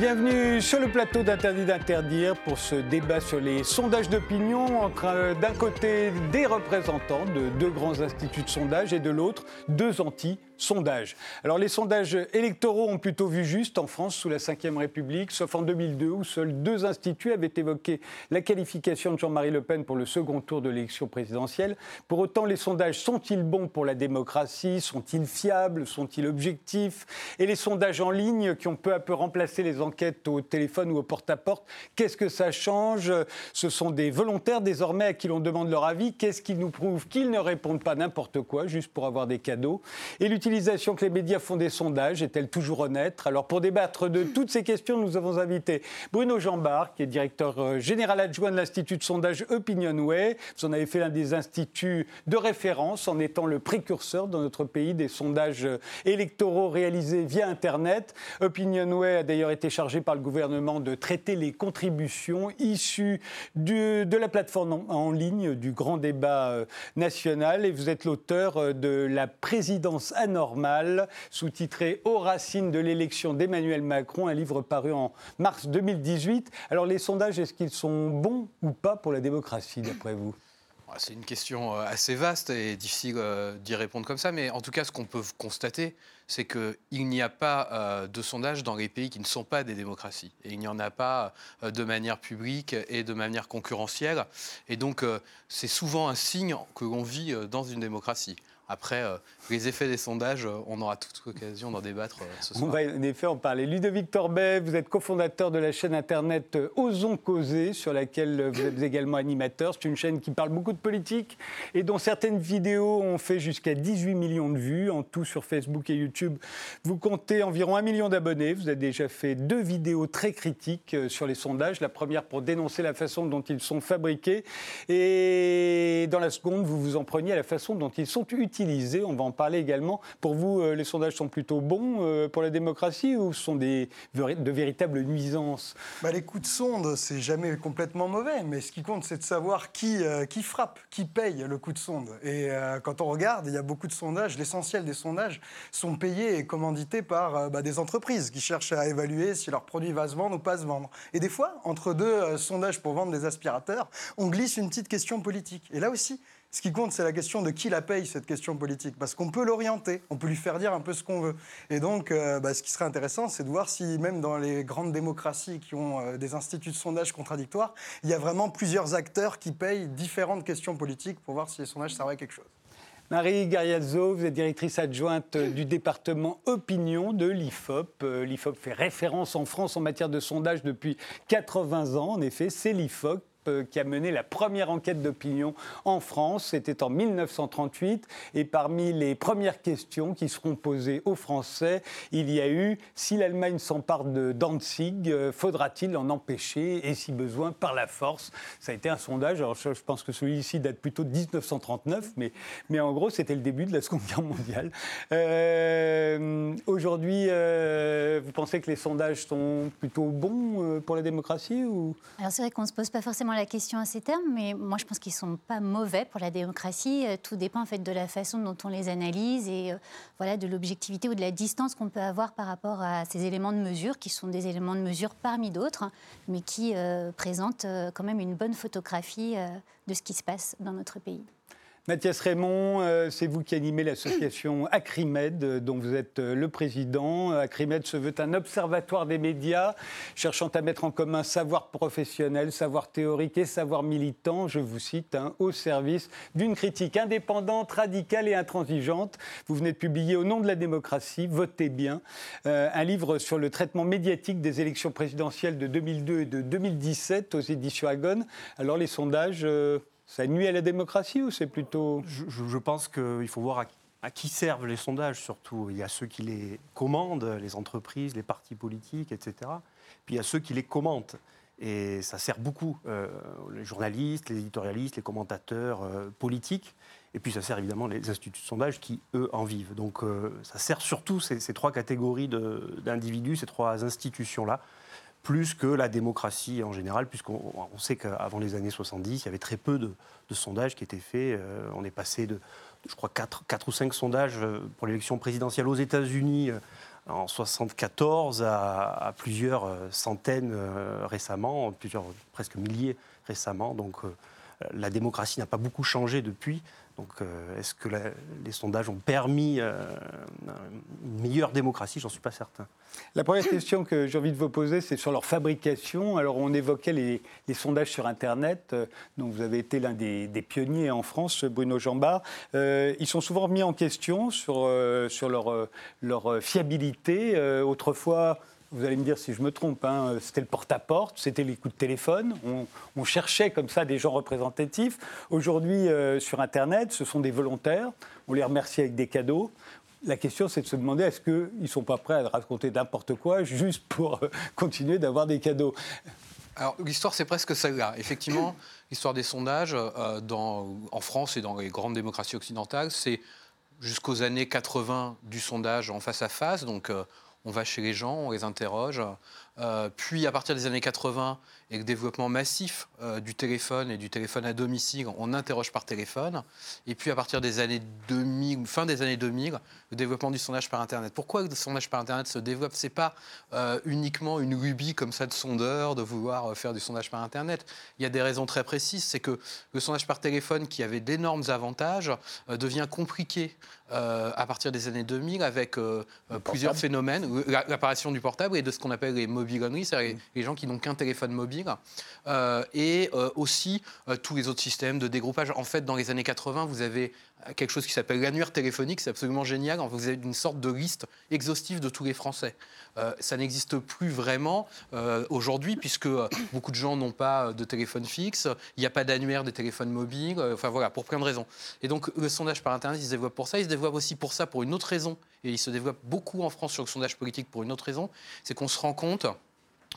Bienvenue sur le plateau d'Interdit d'interdire pour ce débat sur les sondages d'opinion entre euh, d'un côté des représentants de deux grands instituts de sondage et de l'autre deux anti sondages. Alors les sondages électoraux ont plutôt vu juste en France sous la Ve République, sauf en 2002 où seuls deux instituts avaient évoqué la qualification de Jean-Marie Le Pen pour le second tour de l'élection présidentielle. Pour autant, les sondages sont-ils bons pour la démocratie? Sont-ils fiables? Sont-ils objectifs? Et les sondages en ligne qui ont peu à peu remplacé les enquêtes au téléphone ou au porte-à-porte, qu'est-ce que ça change? Ce sont des volontaires désormais à qui l'on demande leur avis. Qu'est-ce qui nous prouve qu'ils ne répondent pas n'importe quoi juste pour avoir des cadeaux Et que les médias font des sondages est-elle toujours honnête? Alors pour débattre de toutes ces questions, nous avons invité Bruno Jambard, qui est directeur euh, général adjoint de l'Institut de sondage Opinionway. Vous en avez fait l'un des instituts de référence en étant le précurseur dans notre pays des sondages euh, électoraux réalisés via Internet. Opinionway a d'ailleurs été chargé par le gouvernement de traiter les contributions issues de la plateforme en, ligne du grand débat euh, national et vous êtes l'auteur de La présidence anonyme sous-titré Aux racines de l'élection d'Emmanuel Macron, un livre paru en mars 2018. Alors les sondages, est-ce qu'ils sont bons ou pas pour la démocratie, d'après vous? Ah, c'est une question euh, assez vaste et difficile euh, d'y répondre comme ça, mais en tout cas, ce qu'on peut constater, c'est qu'il n'y a pas euh, de sondages dans les pays qui ne sont pas des démocraties. Et il n'y en a pas de manière publique et de manière concurrentielle. Et donc, c'est souvent un signe que l'on vit dans une démocratie. Après, euh, les effets des sondages, euh, on aura toute occasion d'en débattre euh, ce soir. On va en effet en parler. Ludovic Torbet, vous êtes cofondateur de la chaîne internet Osons Causer, sur laquelle vous êtes également animateur. C'est une chaîne qui parle beaucoup de politique et dont certaines vidéos ont fait jusqu'à 18 millions de vues en tout sur Facebook et YouTube. Vous comptez environ un million d'abonnés. Vous avez déjà fait deux vidéos très critiques sur les sondages. La première pour dénoncer la façon dont ils sont fabriqués et dans la seconde, vous vous en preniez à la façon dont ils sont utilisés on va en parler également. Pour vous, euh, les sondages sont plutôt bons euh, pour la démocratie ou sont des, de véritables nuisances? Bah, Les coups de sonde, c'est jamais complètement mauvais, mais ce qui compte, c'est de savoir qui, euh, frappe, qui paye le coup de sonde. Et quand on regarde, il y a beaucoup de sondages, l'essentiel des sondages sont payés et commandités par bah, des entreprises qui cherchent à évaluer si leur produit va se vendre ou pas se vendre. Et des fois, entre deux sondages pour vendre des aspirateurs, on glisse une petite question politique. Et là aussi, ce qui compte, c'est la question de qui la paye, cette question politique. Parce qu'on peut l'orienter, on peut lui faire dire un peu ce qu'on veut. Et donc, euh, bah, ce qui serait intéressant, c'est de voir si, même dans les grandes démocraties qui ont euh, des instituts de sondage contradictoires, il y a vraiment plusieurs acteurs qui payent différentes questions politiques pour voir si les sondages servent à quelque chose. Marie Gariazzo, vous êtes directrice adjointe du département opinion de l'IFOP. Euh, L'IFOP fait référence en France en matière de sondage depuis 80 ans. En effet, c'est l'IFOP euh, qui a mené la première enquête d'opinion en France. C'était en 1938. Et parmi les premières questions qui seront posées aux Français, il y a eu si l'Allemagne s'empare de Danzig, euh, faudra-t-il en empêcher? Et si besoin par la force? Ça a été un sondage. Alors je, pense que celui-ci date plutôt de 1939, mais, mais en gros, c'était le début de la Seconde Guerre mondiale. Euh, aujourd'hui, vous pensez que les sondages sont plutôt bons pour la démocratie ou... Alors c'est vrai qu'on ne se pose pas forcément la question à ces termes, mais moi je pense qu'ils ne sont pas mauvais pour la démocratie. Euh, tout dépend en fait de la façon dont on les analyse et euh, voilà, de l'objectivité ou de la distance qu'on peut avoir par rapport à ces éléments de mesure, qui sont des éléments de mesure parmi d'autres, mais qui euh, présentent quand même une bonne photographie de ce qui se passe dans notre pays. Mathias Raymond, euh, c'est vous qui animez l'association Acrimed, euh, dont vous êtes euh, le président. Acrimed se veut un observatoire des médias, cherchant à mettre en commun savoir professionnel, savoir théorique et savoir militant, je vous cite, hein, au service d'une critique indépendante, radicale et intransigeante. Vous venez de publier Au nom de la démocratie, Votez bien, un livre sur le traitement médiatique des élections présidentielles de 2002 et de 2017 aux éditions Agone. Alors les sondages... Ça nuit à la démocratie ou c'est plutôt... Je, pense qu'il faut voir à, qui servent les sondages surtout. Il y a ceux qui les commandent, les entreprises, les partis politiques, etc. Puis il y a ceux qui les commentent. Et ça sert beaucoup euh, les journalistes, les éditorialistes, les commentateurs euh, politiques. Et puis ça sert évidemment les instituts de sondage qui, eux, en vivent. Donc euh, ça sert surtout ces, ces trois catégories d'individus, ces trois institutions-là plus que la démocratie en général, puisqu'on sait qu'avant les années 70, il y avait très peu de, sondages qui étaient faits. Euh, on est passé de, je crois, 4, ou 5 sondages euh, pour l'élection présidentielle aux États-Unis euh, en 74 à, plusieurs centaines récemment, plusieurs presque milliers récemment. Donc la démocratie n'a pas beaucoup changé depuis. Donc, euh, est-ce que les sondages ont permis euh, une meilleure démocratie? J'en suis pas certain. La première question que j'ai envie de vous poser, c'est sur leur fabrication. Alors, on évoquait les, sondages sur Internet, euh, dont vous avez été l'un des, pionniers en France, Bruno Jambard. ils sont souvent remis en question sur, sur leur, leur fiabilité. autrefois, vous allez me dire si je me trompe, hein, c'était le porte-à-porte, c'était les coups de téléphone. On, cherchait comme ça des gens représentatifs. Aujourd'hui, euh, sur Internet, ce sont des volontaires. On les remercie avec des cadeaux. La question, c'est de se demander est-ce qu'ils ne sont pas prêts à raconter n'importe quoi juste pour euh, continuer d'avoir des cadeaux? Alors, l'histoire, c'est presque celle-là. Effectivement, l'histoire des sondages euh, en France et dans les grandes démocraties occidentales, c'est jusqu'aux années 80 du sondage en face à face. Donc, on va chez les gens, on les interroge. Euh, puis à partir des années 80, et le développement massif euh, du téléphone et du téléphone à domicile, on interroge par téléphone. Et puis à partir des années 2000, fin des années 2000, le développement du sondage par Internet. Pourquoi le sondage par Internet se développe? C'est pas euh, uniquement une lubie comme ça de sondeur de vouloir faire du sondage par Internet. Il y a des raisons très précises. C'est que le sondage par téléphone, qui avait d'énormes avantages, devient compliqué à partir des années 2000 avec plusieurs phénomènes, l'apparition du portable et de ce qu'on appelle les c'est-à-dire les gens qui n'ont qu'un téléphone mobile euh, et euh, aussi euh, tous les autres systèmes de dégroupage. En fait, dans les années 80, vous avez quelque chose qui s'appelle l'annuaire téléphonique, c'est absolument génial. Vous avez une sorte de liste exhaustive de tous les Français. ça n'existe plus vraiment aujourd'hui, puisque beaucoup de gens n'ont pas de téléphone fixe, il n'y a pas d'annuaire des téléphones mobiles, enfin voilà, pour plein de raisons. Et donc le sondage par Internet, il se développe pour ça, il se développe aussi pour ça, pour une autre raison, et il se développe beaucoup en France sur le sondage politique pour une autre raison, c'est qu'on se rend compte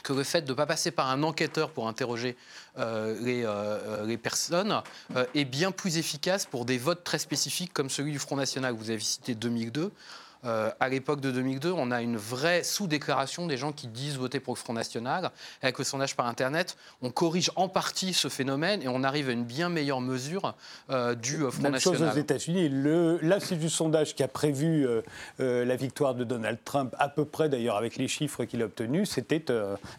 que le fait de ne pas passer par un enquêteur pour interroger euh, les, euh, les, personnes euh, est bien plus efficace pour des votes très spécifiques comme celui du Front National. Vous avez cité 2002. Euh, à l'époque de 2002, on a une vraie sous-déclaration des gens qui disent voter pour le Front National. Avec le sondage par Internet, on corrige en partie ce phénomène et on arrive à une bien meilleure mesure euh, du euh, Front Même National. chose aux États-Unis. L'Institut du sondage qui a prévu la victoire de Donald Trump, à peu près d'ailleurs avec les chiffres qu'il a obtenus, c'était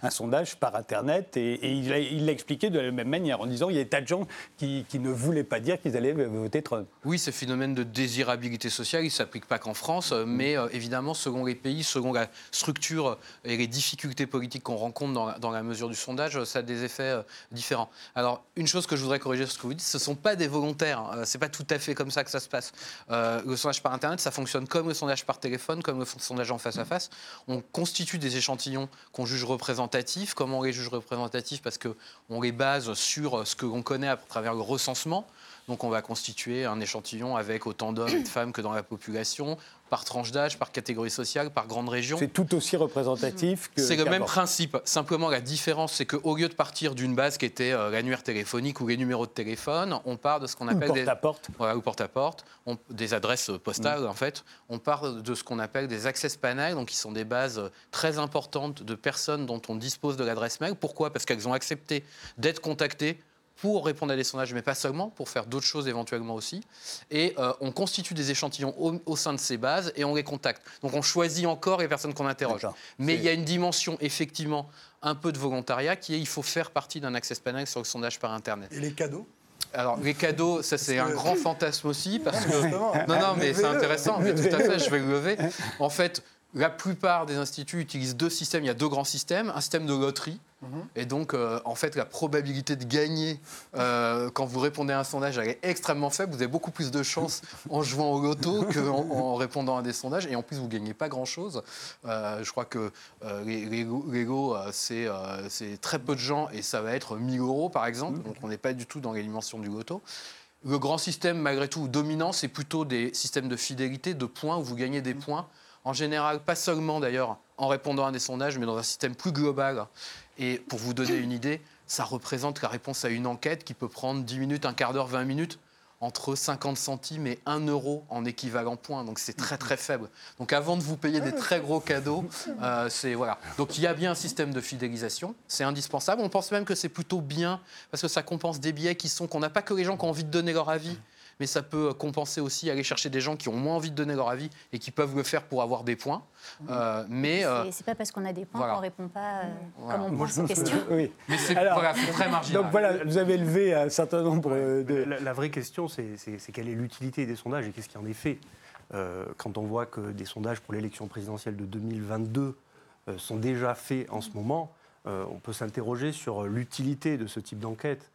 un sondage par Internet et, il l'a expliqué de la même manière en disant il y a des tas de gens qui, qui ne voulaient pas dire qu'ils allaient voter Trump. Oui, ce phénomène de désirabilité sociale, il ne s'applique pas qu'en France mais euh, évidemment, selon les pays, selon la structure et les difficultés politiques qu'on rencontre dans la, mesure du sondage, ça a des effets euh, différents. Alors, une chose que je voudrais corriger ce que vous dites, ce ne sont pas des volontaires. Hein. Ce n'est pas tout à fait comme ça que ça se passe. Euh, le sondage par Internet, ça fonctionne comme le sondage par téléphone, comme le sondage en face à face. On constitue des échantillons qu'on juge représentatifs. Comment on les juge représentatifs? Parce qu'on les base sur ce que l'on connaît à travers le recensement. Donc on va constituer un échantillon avec autant d'hommes et de femmes que dans la population, par tranche d'âge, par catégorie sociale, par grande région. C'est tout aussi représentatif que. C'est le même principe. Simplement, la différence, c'est qu'au lieu de partir d'une base qui était euh, l'annuaire téléphonique ou les numéros de téléphone, on part de ce qu'on appelle. Porte des... à porte. Voilà, ou porte à porte. Des adresses postales, mm. en fait. On part de ce qu'on appelle des access panels, donc qui sont des bases très importantes de personnes dont on dispose de l'adresse mail. Pourquoi? Parce qu'elles ont accepté d'être contactées pour répondre à des sondages, mais pas seulement, pour faire d'autres choses éventuellement aussi. Et euh, on constitue des échantillons au, sein de ces bases et on les contacte. Donc on choisit encore les personnes qu'on interroge. Mais il y a une dimension effectivement un peu de volontariat qui est il faut faire partie d'un access panel sur le sondage par Internet. Et les cadeaux? Alors, les cadeaux, ça c'est un grand fantasme aussi, parce que... Non, non, mais c'est intéressant, mais tout à fait, je vais le lever. En fait, la plupart des instituts utilisent deux systèmes, il y a deux grands systèmes, un système de loterie, Mhm. Et donc, euh, en fait, la probabilité de gagner euh, quand vous répondez à un sondage, elle est extrêmement faible. Vous avez beaucoup plus de chances en jouant au loto qu'en en répondant à des sondages. Et en plus, vous ne gagnez pas grand-chose. Euh, je crois que les, Lego, c'est très peu de gens et ça va être 1000 euros, par exemple. Mhm. Donc, on n'est pas du tout dans les dimensions du loto. Le grand système, malgré tout, dominant, c'est plutôt des systèmes de fidélité, de points, où vous gagnez des mhm. points. En général, pas seulement d'ailleurs en répondant à des sondages, mais dans un système plus global. Et pour vous donner une idée, ça représente la réponse à une enquête qui peut prendre 10 minutes, un quart d'heure, 20 minutes entre 50 centimes et 1 euro en équivalent point. Donc c'est très très faible. Donc avant de vous payer des très gros cadeaux, euh, c'est voilà. Donc il y a bien un système de fidélisation, c'est indispensable. On pense même que c'est plutôt bien parce que ça compense des billets qui sont qu'on n'a pas que les gens qui ont envie de donner leur avis mais ça peut compenser aussi aller chercher des gens qui ont moins envie de donner leur avis et qui peuvent le faire pour avoir des points. Euh, mais euh, c'est pas parce qu'on a des points qu'on qu'on répond pas euh, comme on pense aux questions. Oui. Mais c'est très marginal. Donc voilà, vous avez levé un certain nombre de. La, vraie question, c'est quelle est l'utilité des sondages et qu'est-ce qui en est fait Quand on voit que des sondages pour l'élection présidentielle de 2022 sont déjà faits en ce moment, on peut s'interroger sur l'utilité de ce type d'enquête.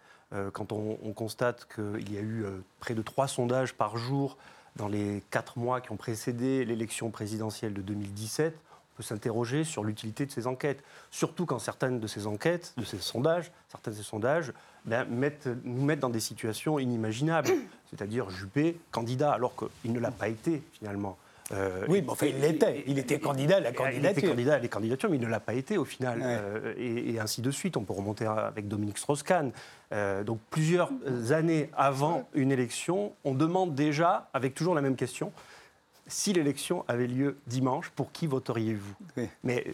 Quand on, on constate qu'il y a eu près de trois sondages par jour dans les quatre mois qui ont précédé l'élection présidentielle de 2017, on peut s'interroger sur l'utilité de ces enquêtes. Surtout quand certaines de ces enquêtes, de ces sondages, certains de ces sondages ben, nous mettent dans des situations inimaginables. C'est-à-dire Juppé, candidat, alors qu'il ne l'a pas été finalement. Euh, oui, mais enfin, il l'était. Il était candidat à la candidature. Il était candidat à la candidature, mais il ne l'a pas été au final. Euh, et, ainsi de suite. On peut remonter avec Dominique Strauss-Kahn. Euh, donc plusieurs années avant une élection, on demande déjà, avec toujours la même question, si l'élection avait lieu dimanche, pour qui voteriez-vous? Mais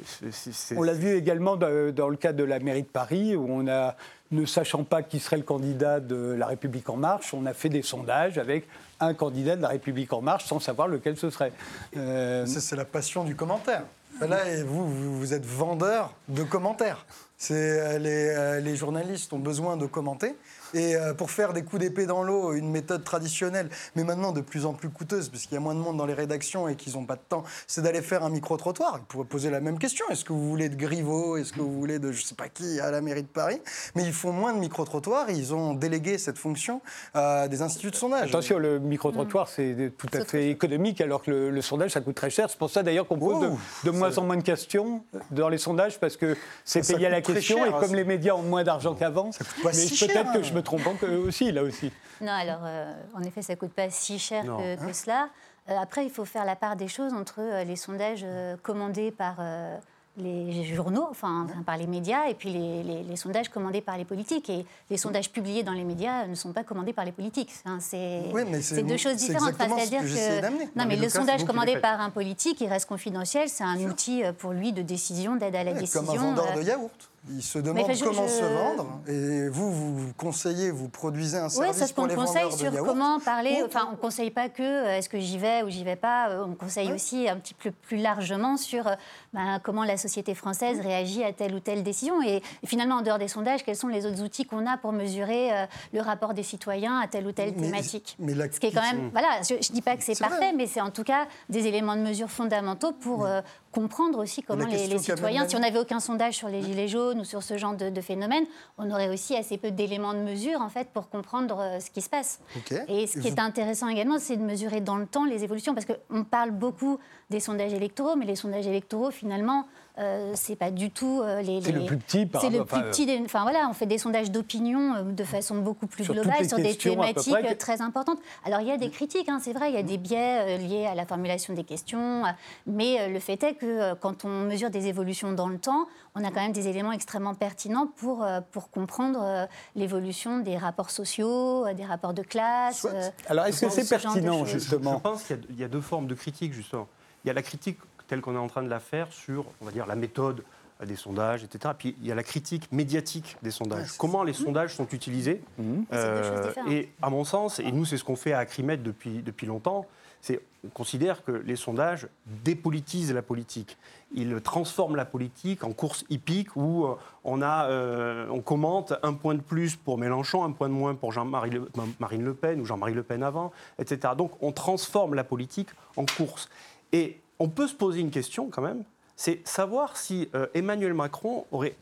On l'a vu également dans, le cas de la mairie de Paris, où on a, ne sachant pas qui serait le candidat de La République En Marche, on a fait des sondages avec un candidat de La République En Marche sans savoir lequel ce serait. Euh, c'est la passion du commentaire. Là, vous, vous êtes vendeur de commentaires. Euh, les, euh, les, journalistes ont besoin de commenter. Et euh, pour faire des coups d'épée dans l'eau, une méthode traditionnelle, mais maintenant de plus en plus coûteuse, parce qu'il y a moins de monde dans les rédactions et qu'ils n'ont pas de temps, c'est d'aller faire un micro-trottoir. Ils pourraient poser la même question. Est-ce que vous voulez de Griveaux? Est-ce que vous voulez de je ne sais pas qui à la mairie de Paris? Mais ils font moins de micro-trottoirs. Ils ont délégué cette fonction à des instituts de sondage. Attention, le micro-trottoir, c'est tout à fait économique, alors que le, sondage, ça coûte très cher. C'est pour ça d'ailleurs qu'on pose de, moins en moins de questions dans les sondages, parce que c'est payé à la question. et comme les médias ont moins d'argent qu'avant, mais peut-être que je me trompant que aussi, là aussi. Non, alors, euh, en effet, ça ne coûte pas si cher que, cela. Euh, après, il faut faire la part des choses entre euh, les sondages commandés par les journaux, enfin, par les médias, et puis les, sondages commandés par les politiques. Et les sondages publiés dans les médias ne sont pas commandés par les politiques. c'est deux choses différentes. C'est-à-dire que, non, mais, le sondage commandé par un politique, il reste confidentiel. C'est un outil pour lui de décision, d'aide à la décision. Comme un vendeur de yaourt. Il se demande comment se vendre. Et vous, vous conseillez, vous produisez un service oui, ça, pour les conseille sur comment parler. Enfin, on ne conseille pas que euh, est-ce que j'y vais ou j'y vais pas. Euh, on conseille aussi un petit peu plus largement sur euh, ben, comment la société française réagit à telle ou telle décision. Et, finalement, en dehors des sondages, quels sont les autres outils qu'on a pour mesurer le rapport des citoyens à telle ou telle thématique mais Ce qui est quand même, voilà, je ne dis pas que c'est parfait, mais c'est en tout cas des éléments de mesure fondamentaux pour comprendre aussi comment les, citoyens, si on n'avait aucun sondage sur les gilets jaunes ou sur ce genre de, phénomène, on aurait aussi assez peu d'éléments de mesure en fait pour comprendre euh, ce qui se passe. Et ce qui est intéressant également, c'est de mesurer dans le temps les évolutions, parce qu'on parle beaucoup des sondages électoraux, mais les sondages électoraux, finalement, euh, c'est pas du tout euh, les, C'est le plus petit. C'est le plus petit. Enfin voilà, on fait des sondages d'opinion euh, de façon beaucoup plus globale sur des thématiques très importantes. Alors il y a des critiques, hein, c'est vrai, il y a des biais liés à la formulation des questions, mais le fait est que quand on mesure des évolutions dans le temps, on a quand même des éléments extrêmement pertinents pour pour comprendre l'évolution des rapports sociaux, des rapports de classe. Alors est-ce que c'est pertinent justement Je pense qu'il y, a deux formes de critiques justement. Il y a la critique telle qu'on est en train de la faire sur, on va dire, la méthode des sondages, etc. Puis il y a la critique médiatique des sondages. Comment les sondages sont utilisés mmh. euh, Et à mon sens, et nous c'est ce qu'on fait à Acrimed depuis, depuis longtemps, c'est on considère que les sondages dépolitisent la politique. Ils transforment la politique en course hippique où euh, on, a, euh, on commente un point de plus pour Mélenchon, un point de moins pour Jean-Marie Marine Le Pen ou Jean-Marie Le Pen avant, etc. Donc on transforme la politique en course. Et on peut se poser une question quand même, c'est savoir si euh, Emmanuel Macron aurait,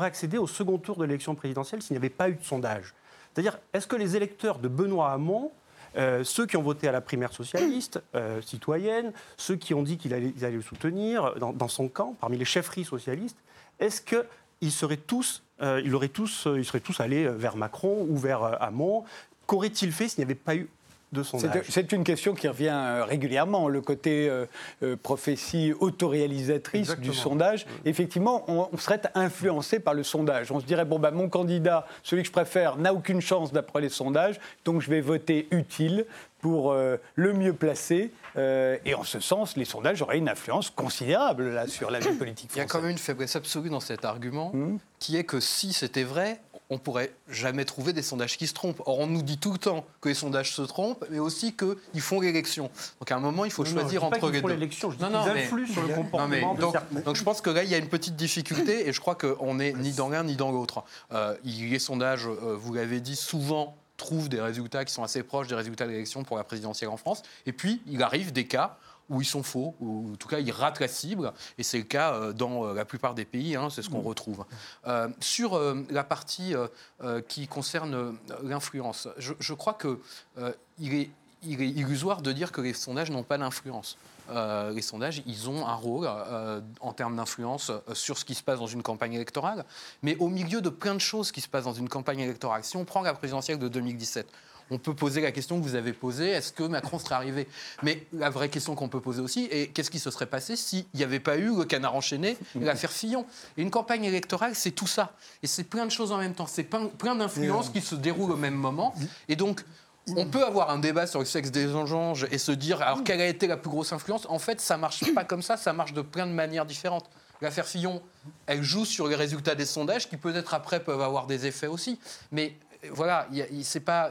accédé, au second tour de l'élection présidentielle s'il n'y avait pas eu de sondage. C'est-à-dire, est-ce que les électeurs de Benoît Hamon, euh, ceux qui ont voté à la primaire socialiste, euh, citoyenne, ceux qui ont dit qu'ils allaient, le soutenir dans, son camp, parmi les chefferies socialistes, est-ce qu'ils seraient tous, ils auraient tous, ils allés vers Macron ou vers Hamon? Qu'aurait-il fait s'il n'y avait pas eu c'est une question qui revient euh, régulièrement, le côté euh, euh, prophétie autoréalisatrice du sondage. Effectivement, on, serait influencé par le sondage. On se dirait, bon, bah, mon candidat, celui que je préfère, n'a aucune chance d'après les sondages, donc je vais voter utile pour le mieux placé. et en ce sens, les sondages auraient une influence considérable là, sur la vie politique française. Il y a quand même une faiblesse absolue dans cet argument, hmm. qui est que si c'était vrai, on pourrait jamais trouver des sondages qui se trompent. Or, on nous dit tout le temps que les sondages se trompent, mais aussi qu'ils font l'élection. Donc, à un moment, il faut Non, choisir non, je dis pas entre les deux. l'élection, je dis Non, non, mais- influent sur le Non, comportement mais donc, je pense que là, il y a une petite difficulté et je crois qu'on n'est ni dans l'un ni dans l'autre. Euh, les sondages, euh, vous l'avez dit, souvent trouvent des résultats qui sont assez proches des résultats de l'élection pour la présidentielle en France. Et puis, il arrive des cas où ils sont faux, ou en tout cas ils ratent la cible, et c'est le cas euh, dans euh, la plupart des pays, hein, c'est ce qu'on retrouve. Euh, sur euh, la partie euh, qui concerne l'influence, je, je crois que il est, il est illusoire de dire que les sondages n'ont pas d'influence. Euh, les sondages, ils ont un rôle euh, en termes d'influence euh, sur ce qui se passe dans une campagne électorale, mais au milieu de plein de choses qui se passent dans une campagne électorale. Si on prend la présidentielle de 2017, on peut poser la question que vous avez posée, est-ce que Macron serait arrivé? Mais la vraie question qu'on peut poser aussi, est qu'est-ce qui se serait passé s'il n'y avait pas eu le canard enchaîné l'affaire Fillon? Et une campagne électorale, c'est tout ça. Et c'est plein de choses en même temps. C'est plein, d'influences qui se déroulent au même moment. Et donc, on peut avoir un débat sur le sexe des anges et se dire, alors quelle a été la plus grosse influence? En fait, ça marche pas comme ça, ça marche de plein de manières différentes. L'affaire Fillon, elle joue sur les résultats des sondages qui peut-être après peuvent avoir des effets aussi. Mais voilà, il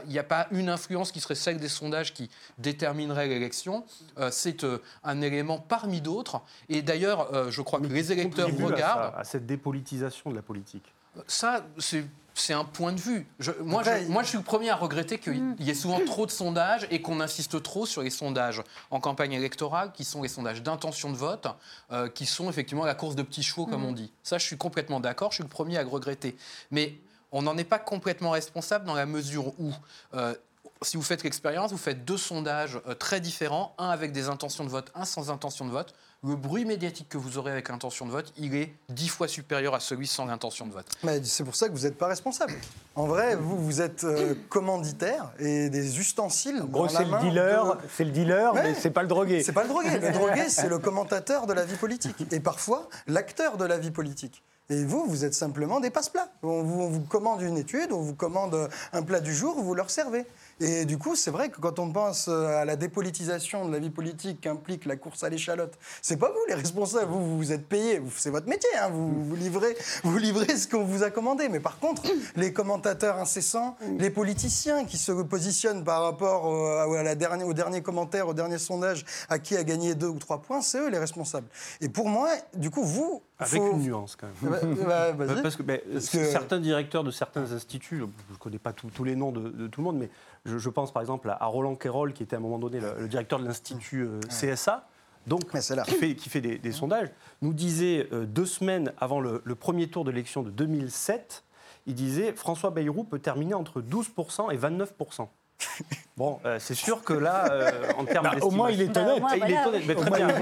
n'y a, pas une influence qui serait celle des sondages qui déterminerait l'élection. Euh, c'est euh, un élément parmi d'autres. Et d'ailleurs, euh, je crois que les électeurs Contribue à regardent. ça, à cette dépolitisation de la politique. Ça, c'est. C'est un point de vue. Je- moi, Après, je, il- moi, je suis le premier à regretter qu'il y ait souvent trop de sondages et qu'on insiste trop sur les sondages en campagne électorale, qui sont les sondages d'intention de vote, euh, qui sont effectivement la course de petits chevaux, comme on dit. Ça, je suis complètement d'accord, je suis le premier à le regretter. Mais on n'en est pas complètement responsable dans la mesure où, euh, si vous faites l'expérience, vous faites deux sondages euh, très différents, un avec des intentions de vote, un sans intention de vote. Le bruit médiatique que vous aurez avec intention de vote, il est dix fois supérieur à celui sans intention de vote. Mais c'est pour ça que vous n'êtes pas responsable. En vrai, vous, vous êtes euh, commanditaire et des ustensiles. En gros, dans la c'est le dealer, de- c'est le dealer, Ouais. mais c'est pas le drogué. C'est pas le drogué. Le drogué, c'est le commentateur de la vie politique. Et parfois, l'acteur de la vie politique. Et vous, vous êtes simplement des passe-plats. On vous, commande une étude, on vous commande un plat du jour, vous leur servez. Et du coup, c'est vrai que quand on pense à la dépolitisation de la vie politique qu'implique la course à l'échalote, c'est pas vous les responsables. Vous, vous êtes payés. Vous- C'est votre métier. hein. Vous, vous, livrez, vous livrez ce qu'on vous a commandé. Mais par contre, les commentateurs incessants, les politiciens qui se positionnent par rapport au, à la dernière, au dernier commentaire, au dernier sondage, à qui a gagné deux ou trois points, c'est eux les responsables. Et pour moi, du coup, vous. Avec faut- une nuance quand même. Bah, bah. Parce que, Parce que- certains directeurs de certains instituts, je ne connais pas tous tous les noms de, de tout le monde, mais je, je pense par exemple à, Roland Quérol, qui était à un moment donné le, le directeur de l'institut euh, CSA, donc, Mais c'est là. qui fait, qui fait des, des sondages, nous disait euh, deux semaines avant le, le premier tour de l'élection de 2007, il disait François Bayrou peut terminer entre 12% et 29%. Bon, euh, c'est sûr que là, euh, en termes Bah, au moins, il est d'estimation- honnête. Bah, au moins, il est honnête,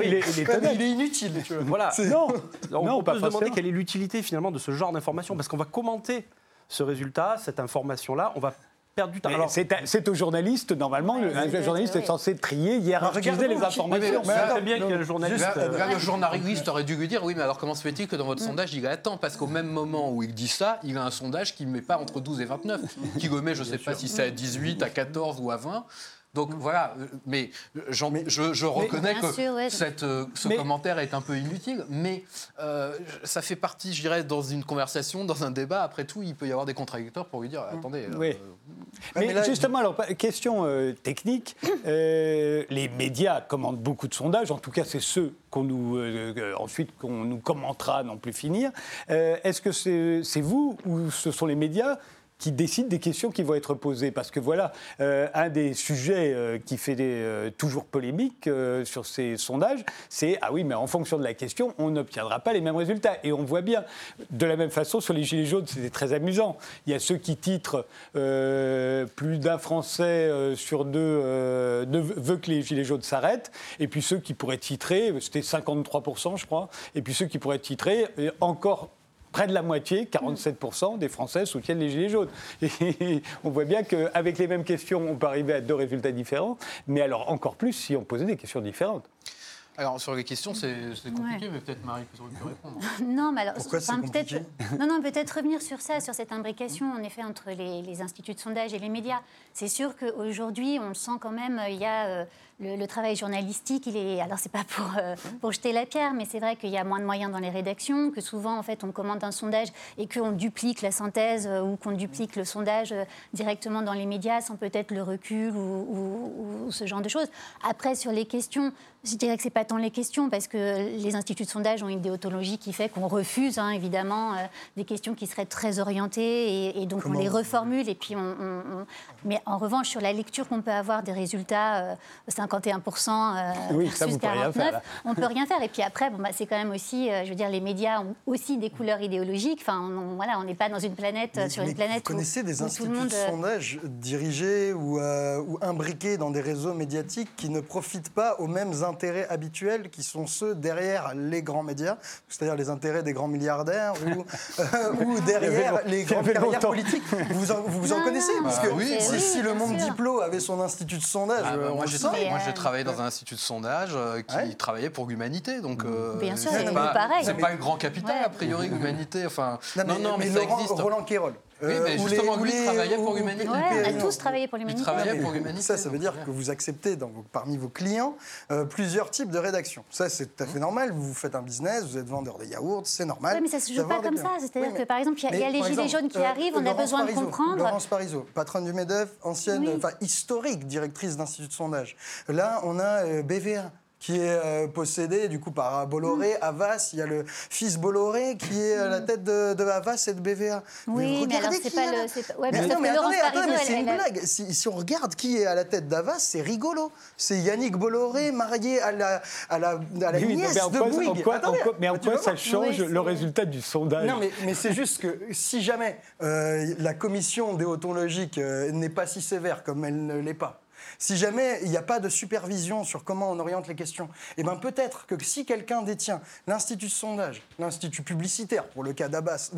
il est- est honnête. il est inutile, tu vois. Voilà. Non, on, non, on pas peut se demander quelle est l'utilité finalement de ce genre d'information, parce qu'on va commenter ce résultat, cette information-là, on va perdre du temps. Mais Alors, c'est au journaliste, normalement, le, un journaliste est censé trier, hiérarchiser regardez les informations. mais- bien qu'il y ait le journaliste. Là, euh, le journaliste aurait dû lui dire oui, mais alors comment se fait-il que dans votre sondage, il attend Parce qu'au même moment où il dit ça, il a un sondage qui ne met pas entre 12 et 29, qui le met, je ne sais pas si c'est à 18, à 14 ou à 20. Donc voilà, euh, mais, j'en- je, reconnais que sûr, ouais. cette, euh, ce Mais- commentaire est un peu inutile, mais euh, ça fait partie, je dirais, dans une conversation, dans un débat. Après tout, il peut y avoir des contradicteurs pour lui dire attendez, euh, Oui. Mais, mais là, justement, alors, question euh, technique, euh, les médias commandent beaucoup de sondages, en tout cas c'est ceux qu'on nous, euh, euh, ensuite qu'on nous commentera non plus finir. Euh, Est-ce que c'est c'est vous ou ce sont les médias qui décident des questions qui vont être posées. Parce que voilà, euh, un des sujets euh, qui fait des, euh, toujours polémique sur ces sondages, c'est ah oui, mais en fonction de la question, on n'obtiendra pas les mêmes résultats. Et on voit bien, de la même façon, sur les Gilets jaunes, c'était très amusant. Il y a ceux qui titrent plus d'un Français sur deux ne veut que les Gilets jaunes s'arrêtent, et puis ceux qui pourraient titrer, c'était 53%, je crois, et puis ceux qui pourraient titrer, encore près de la moitié, 47% des Français soutiennent les Gilets jaunes. Et on voit bien qu'avec les mêmes questions, on peut arriver à deux résultats différents, mais alors encore plus si on posait des questions différentes. Alors sur les questions, c'est compliqué, mais peut-être Marie peut pu répondre. Non, mais alors, Pourquoi c'est enfin, peut-être, non, non, peut-être revenir sur ça, sur cette imbrication en effet entre les, les instituts de sondage et les médias. C'est sûr qu'aujourd'hui, on le sent quand même, il y a euh, le, travail journalistique, il est. Alors, c'est pas pour, euh, pour jeter la pierre, mais c'est vrai qu'il y a moins de moyens dans les rédactions, que souvent, en fait, on commande un sondage et qu'on duplique la synthèse euh, ou qu'on duplique le sondage euh, directement dans les médias sans peut-être le recul ou, ce genre de choses. Après, sur les questions, je dirais que c'est pas tant les questions, parce que les instituts de sondage ont une déontologie qui fait qu'on refuse, hein, évidemment, des questions qui seraient très orientées, et, donc on les reformule, et puis on, Mais en revanche, sur la lecture qu'on peut avoir des résultats, 51% euh, oui, ça, 49, on peut rien faire. Et puis après, bon, bah, c'est quand même aussi, euh, je veux dire, les médias ont aussi des couleurs idéologiques. Enfin, on, voilà, on n'est pas dans une planète, sur une planète. Vous connaissez des instituts monde... de euh, sondage dirigés ou, ou imbriqués dans des réseaux médiatiques qui ne profitent pas aux mêmes intérêts habituels qui sont ceux derrière les grands médias, c'est-à-dire les intérêts des grands milliardaires ou, ou derrière les grandes carrières politiques. Vous en, vous, en connaissez Parce que oui, si, le monde Diplo avait son institut de sondage, ah, bah, moi, moi, j'ai travaillé dans un institut de sondage euh, qui travaillait pour l'humanité. Donc, euh, Bien sûr, c'est pas, pareil. C'est pas un grand capital, a priori, l'humanité. Enfin, non, non, mais, ça existe. Roland. Oui, mais euh, justement, lui, il travaillait pour l'humanité. Ouais, on a tous travaillé pour l'humanité. Pour l'humanité. Ça, ça veut dire que vous acceptez dans, parmi vos clients plusieurs types de rédaction. Ça, c'est tout à fait normal. Vous faites un business, vous êtes vendeur de yaourts, c'est normal. Oui, mais ça se joue pas comme ça. C'est-à-dire que, par exemple, il y a, les gilets jaunes qui arrivent, on a besoin de comprendre. Laurence Parisot, patronne du MEDEF, ancienne, enfin historique directrice d'institut de sondage. Là, on a BVA qui est euh, possédé du coup par Bolloré, mm. Havas. Il y a le fils Bolloré qui est à la mm. tête de, de Havas et de BVA. Oui, mais, alors c'est pas le. Ouais, mais, non, mais attendez, attendez c'est une blague. Si, on regarde qui est à la tête d'Havas, c'est rigolo. C'est Yannick Bolloré marié à la, à la, à la nièce de Bouygues. mais en quoi ça change le résultat du sondage Non, mais, mais c'est juste que si jamais euh, la commission déontologique euh, n'est pas si sévère comme elle ne l'est pas, si jamais il n'y a pas de supervision sur comment on oriente les questions, eh ben peut-être que si quelqu'un détient l'Institut de sondage, l'Institut publicitaire, pour le cas d'Avas,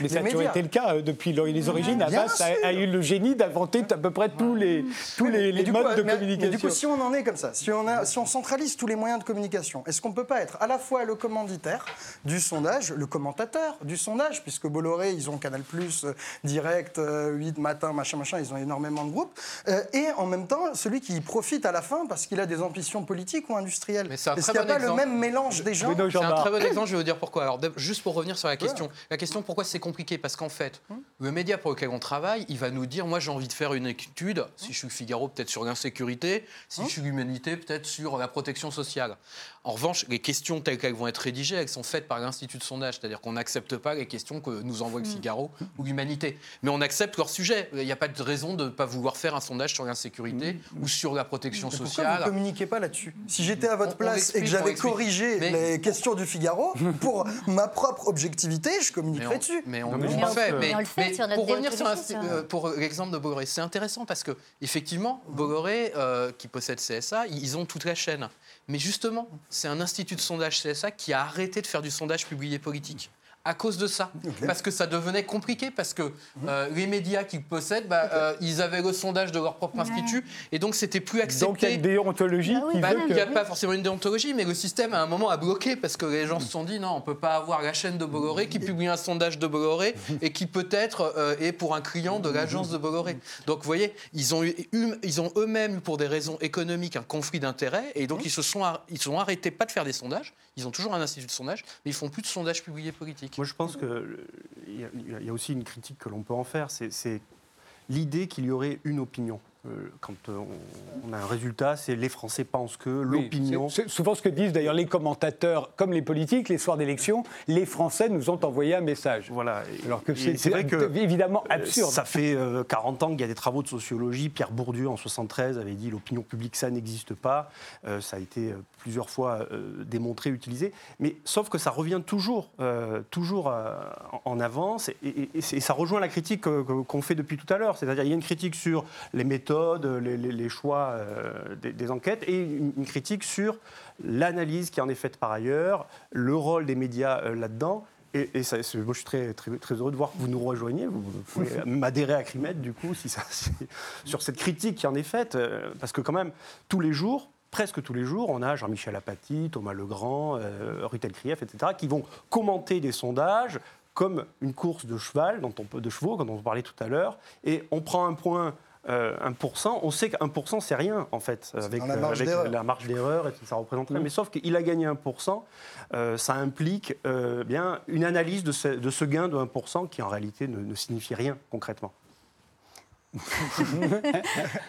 mais ça a toujours été le cas euh, depuis les origines. Avas a, eu le génie d'inventer à peu près tous les, tous les, modes de communication. du coup, si on en est comme ça, si on, a, si on centralise tous les moyens de communication, est-ce qu'on ne peut pas être à la fois le commanditaire du sondage, le commentateur du sondage, puisque Bolloré, ils ont Canal+, euh, Direct, 8 euh, matin, machin, machin, ils ont énormément de groupes, et en même temps, celui qui profite à la fin parce qu'il a des ambitions politiques ou industrielles. Est-ce qu'il n'y a pas le même mélange des gens C'est un très bon exemple, je vais vous dire pourquoi. Alors, juste pour revenir sur la question. La question, pourquoi c'est compliqué? Parce qu'en fait, hum. le média pour lequel on travaille, il va nous dire, moi j'ai envie de faire une étude, si je suis Figaro, peut-être sur l'insécurité, si hum. je suis l'humanité, peut-être sur la protection sociale. En revanche, les questions telles qu'elles vont être rédigées, elles sont faites par l'Institut de sondage, c'est-à-dire qu'on n'accepte pas les questions que nous envoie le hum. Figaro ou l'humanité. Mais on accepte leur sujet. Il n'y a pas de raison de ne pas vouloir faire un sondage sur l'insécurité ou sur la protection sociale. Pourquoi vous ne communiquez pas là-dessus? Si j'étais à votre place et que j'avais corrigé les questions du Figaro, pour ma propre objectivité, je communiquerais dessus. Mais on, le fait. Mais, pour revenir sur, euh, pour l'exemple de Bolloré, c'est intéressant parce que effectivement, Bolloré, euh, qui possède CSA, ils ont toute la chaîne. Mais justement, c'est un institut de sondage CSA qui a arrêté de faire du sondage publié politique à cause de ça. Parce que ça devenait compliqué, parce que euh, les médias qu'ils possèdent, bah, euh, ils avaient le sondage de leur propre institut, et donc c'était plus accepté. Donc il y a une déontologie bah bah, Il n'y a pas forcément une déontologie, mais le système à un moment a bloqué, parce que les gens se sont dit, non, on ne peut pas avoir la chaîne de Bolloré qui publie un sondage de Bolloré, et qui peut-être euh, est pour un client de l'agence de Bolloré. Donc vous voyez, ils ont, eu, ils ont eux-mêmes, pour des raisons économiques, un conflit d'intérêts, et donc ils se sont, ils sont arrêtés pas de faire des sondages, ils ont toujours un institut de sondage, mais ils font plus de sondages publiés politiques. Moi, je pense qu'il y, y, a aussi une critique que l'on peut en faire, c'est l'idée qu'il y aurait une opinion. Euh, quand euh, on a un résultat, c'est les Français pensent que l'opinion. c'est souvent ce que disent d'ailleurs les commentateurs, comme les politiques, les soirs d'élection, les Français nous ont envoyé un message. Voilà. Alors que c'est vrai que évidemment euh, absurde. Ça fait 40 ans qu'il y a des travaux de sociologie. Pierre Bourdieu en 73 avait dit l'opinion publique ça n'existe pas. ça a été plusieurs fois démontré, utilisé. Mais sauf que ça revient toujours, toujours en avance et, ça rejoint la critique qu'on fait depuis tout à l'heure. C'est-à-dire il y a une critique sur les méthodes les, choix euh, des, enquêtes et une, critique sur l'analyse qui en est faite par ailleurs, le rôle des médias euh, là-dedans. Et, ça, moi, je suis très, très, très, heureux de voir que vous nous rejoignez. Vous, pouvez m'adhérer à Crimet, du coup, si ça, sur cette critique qui en est faite. Euh, parce que, quand même, tous les jours, presque tous les jours, on a Jean-Michel Apathy, Thomas Legrand, euh, Rutel Krief, etc., qui vont commenter des sondages comme une course de cheval, dont on peut, de chevaux, dont on parlait tout à l'heure. Et on prend un point euh, 1%, on sait qu'un 1%, c'est rien, en fait, avec, la euh, marge avec d'erreur. la marge d'erreur, et ça représente rien. Mais sauf qu'il a gagné 1%, euh, ça implique euh, bien une analyse de ce, de ce gain de 1% qui, en réalité, ne, ne signifie rien concrètement.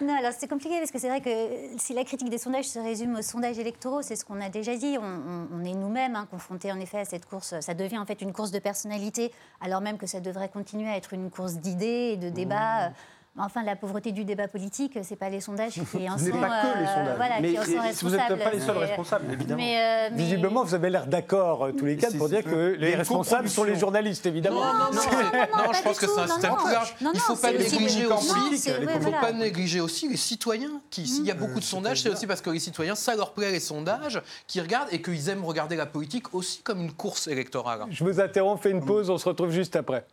Non, alors c'est compliqué parce que c'est vrai que si la critique des sondages se résume aux sondages électoraux, c'est ce qu'on a déjà dit. On, est nous-mêmes hein, confrontés en effet à cette course. Ça devient en fait une course de personnalité, alors même que ça devrait continuer à être une course d'idées et de débats. Enfin, la pauvreté du débat politique, c'est pas les sondages qui en Ce n'est sont, pas que les euh, sondages. voilà, mais qui en sont et- vous n'êtes pas les seuls C'est- responsables, évidemment. Mais, euh, mais- Visiblement, vous avez l'air d'accord euh, tous les quatre pour dire que les responsables sont les journalistes, évidemment. Non, non, non, non, je pense que c'est un système plus large. Non, Il ne faut pas négliger aussi. Il faut pas négliger aussi les citoyens. Qui, S'il y a beaucoup de Euh, sondages, c'est aussi parce que les citoyens, ça leur plaît les sondages, qui regardent et qu'ils aiment regarder la politique aussi comme une course électorale. Je vous interromps, fais une pause, on se retrouve juste après.